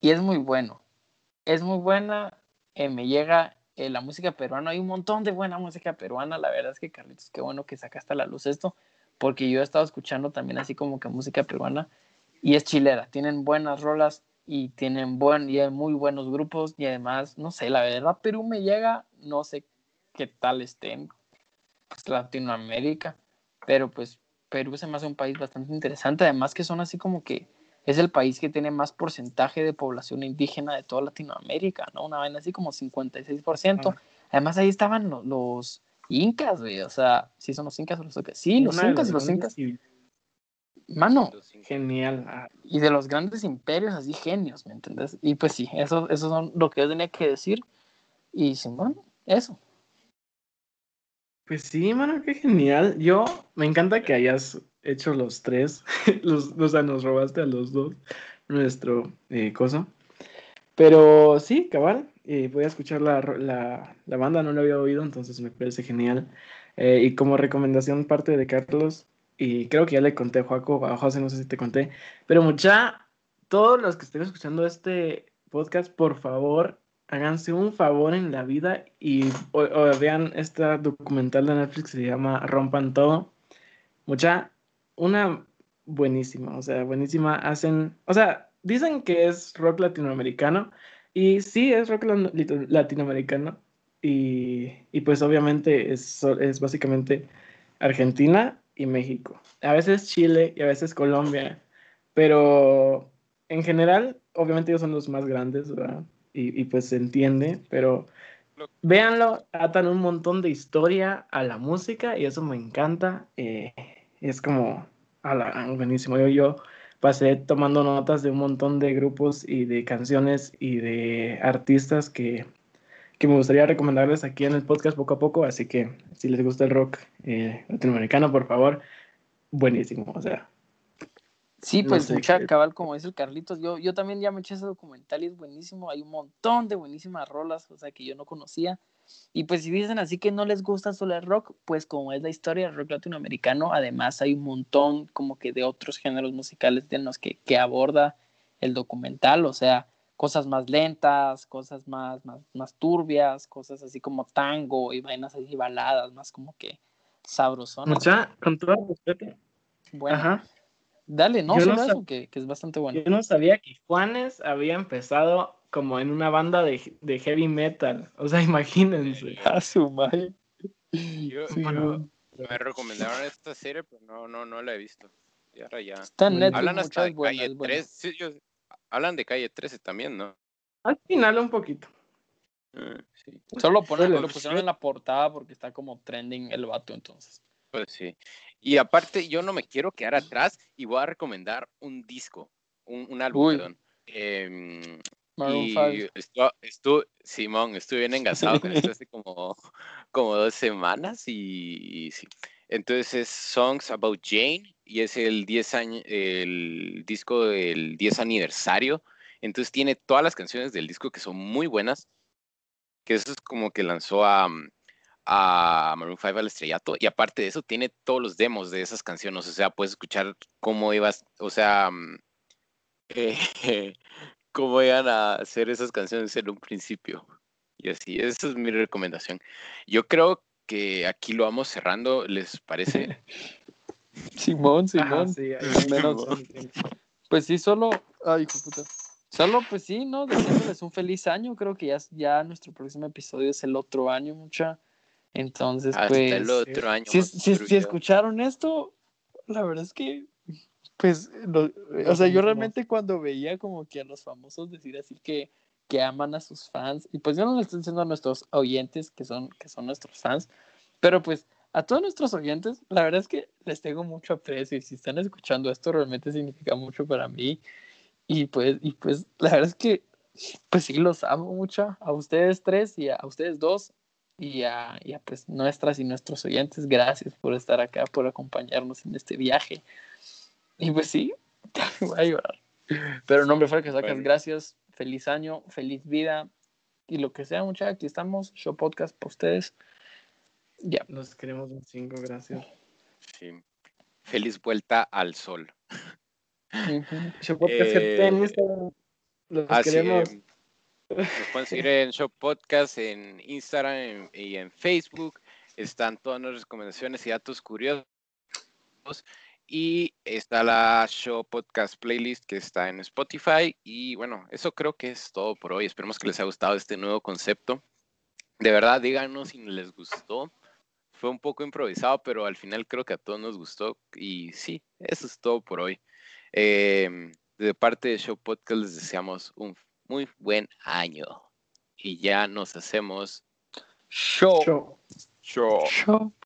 y es muy bueno. Es muy buena, eh, me llega eh, la música peruana, hay un montón de buena música peruana, la verdad es que Carlitos, qué bueno que sacaste a la luz esto, porque yo he estado escuchando también así como que música peruana y es chilera, tienen buenas rolas y tienen buen y muy buenos grupos y además, no sé, la verdad Perú me llega, no sé qué tal estén, pues Latinoamérica, pero pues Perú se me hace un país bastante interesante, además que son así como que es el país que tiene más porcentaje de población indígena de toda Latinoamérica, ¿no? Una vaina así como 56%. Además, ahí estaban los, incas, güey. O sea, ¿sí son los incas o los incas? Sí, los incas y los incas. Mano. Genial. Ah. Y de los grandes imperios, así genios, ¿me entiendes? Y pues sí, eso, eso son lo que yo tenía que decir. Y sí, bueno, eso. Pues sí, mano, qué genial. Yo me encanta que hayas hecho los tres. los, o sea, nos robaste a los dos nuestro eh, cosa. Pero sí, cabal. Eh, voy a escuchar la, la, la, banda, no lo había oído, entonces me parece genial. Eh, y como recomendación, parte de Carlos, y creo que ya le conté a Joaco, a José, no sé si te conté, pero mucha, todos los que estén escuchando este podcast, por favor, háganse un favor en la vida y vean esta documental de Netflix que se llama Rompan Todo. Mucha, una buenísima, o sea, buenísima. Hacen, o sea, dicen que es rock latinoamericano y sí es rock latinoamericano y, y pues obviamente es, es básicamente Argentina y México. A veces Chile y a veces Colombia, pero en general, obviamente ellos son los más grandes, ¿verdad? Y, y pues se entiende, pero véanlo, atan un montón de historia a la música y eso me encanta. Eh, es como, a buenísimo. Yo, yo pasé tomando notas de un montón de grupos y de canciones y de artistas que, que me gustaría recomendarles aquí en el podcast poco a poco. Así que si les gusta el rock eh, latinoamericano, por favor, buenísimo. O sea, Sí, pues mucha cabal, como dice el Carlitos, yo, yo también ya me eché ese documental y es buenísimo, hay un montón de buenísimas rolas, o sea, que yo no conocía. Y pues si dicen así que no les gusta solo el rock, pues como es la historia del rock latinoamericano, además hay un montón como que de otros géneros musicales de los que, que aborda el documental, o sea, cosas más lentas, cosas más, más, más turbias, cosas así como tango y vainas así baladas, más como que sabrosonas. Mucha, con todo respeto. Bueno, Ajá. Dale, no, solo que, es bastante bueno. Yo no sabía que Juanes había empezado como en una banda de, heavy metal. O sea, imagínense. A su madre. Yo, me recomendaron esta serie, pero no, no, no la he visto. Y ahora ya. Está en Netflix, hablan hasta de calle 3. hablan de calle 13 también, ¿no? Al final un poquito. Ah, solo lo pusieron en la portada porque está como trending el vato entonces. Pues sí. Y aparte, yo no me quiero quedar atrás y voy a recomendar un disco, un, un álbum, perdón. Eh, y estuve, Simón, estuve bien engasado con esto hace como, como dos semanas y, sí. Entonces es Songs About Jane y es el 10 año, el disco del 10 aniversario. Entonces tiene todas las canciones del disco que son muy buenas, que eso es como que lanzó a, a Maroon 5 al estrellato, y aparte de eso tiene todos los demos de esas canciones, o sea, puedes escuchar cómo ibas, o sea, mm, eh, cómo iban a hacer esas canciones en un principio. Y así, esa es mi recomendación. Yo creo que aquí lo vamos cerrando, ¿les parece? Simón, Simón. Ajá, sí, ahí Menos- Simón. Pues sí, solo. Ay, hijo puta. Solo, pues sí, ¿no? Deseándoles un feliz año. Creo que ya, ya nuestro próximo episodio es el otro año, mucha. Entonces, Hasta pues. el otro año. si, si, si escucharon esto, la verdad es que, pues, lo- o sea, yo realmente cuando veía como que a los famosos decir así que, que aman a sus fans, y pues yo no le estoy diciendo a nuestros oyentes que son, que son nuestros fans, pero pues a todos nuestros oyentes, la verdad es que les tengo mucho aprecio, y si están escuchando esto, realmente significa mucho para mí, y pues, y pues, la verdad es que, pues sí, los amo mucho, a ustedes tres y a, a ustedes dos, y a, y a, pues nuestras y nuestros oyentes, gracias por estar acá, por acompañarnos en este viaje. Y pues sí, voy a llorar. Pero no, hombre, fuera que sacas, Bueno. gracias, feliz año, feliz vida y lo que sea, muchachos, aquí estamos, Show Podcast para ustedes. Ya, Los queremos un cinco, gracias. Sí. Feliz vuelta al sol. Ujú. Show Podcast Eh, GT en Instagram. Los Así queremos. que nos pueden seguir en Show Podcast, en Instagram en- y en Facebook. Están todas nuestras recomendaciones y datos curiosos. Y está la Show Podcast Playlist que está en Spotify. Y bueno, eso creo que es todo por hoy. Esperemos que les haya gustado este nuevo concepto. De verdad, díganos si les gustó. Fue un poco improvisado, pero al final creo que a todos nos gustó. Y sí, eso es todo por hoy. Eh, de parte de Show Podcast les deseamos un muy buen año. Y ya nos hacemos Show. Show. show. Show.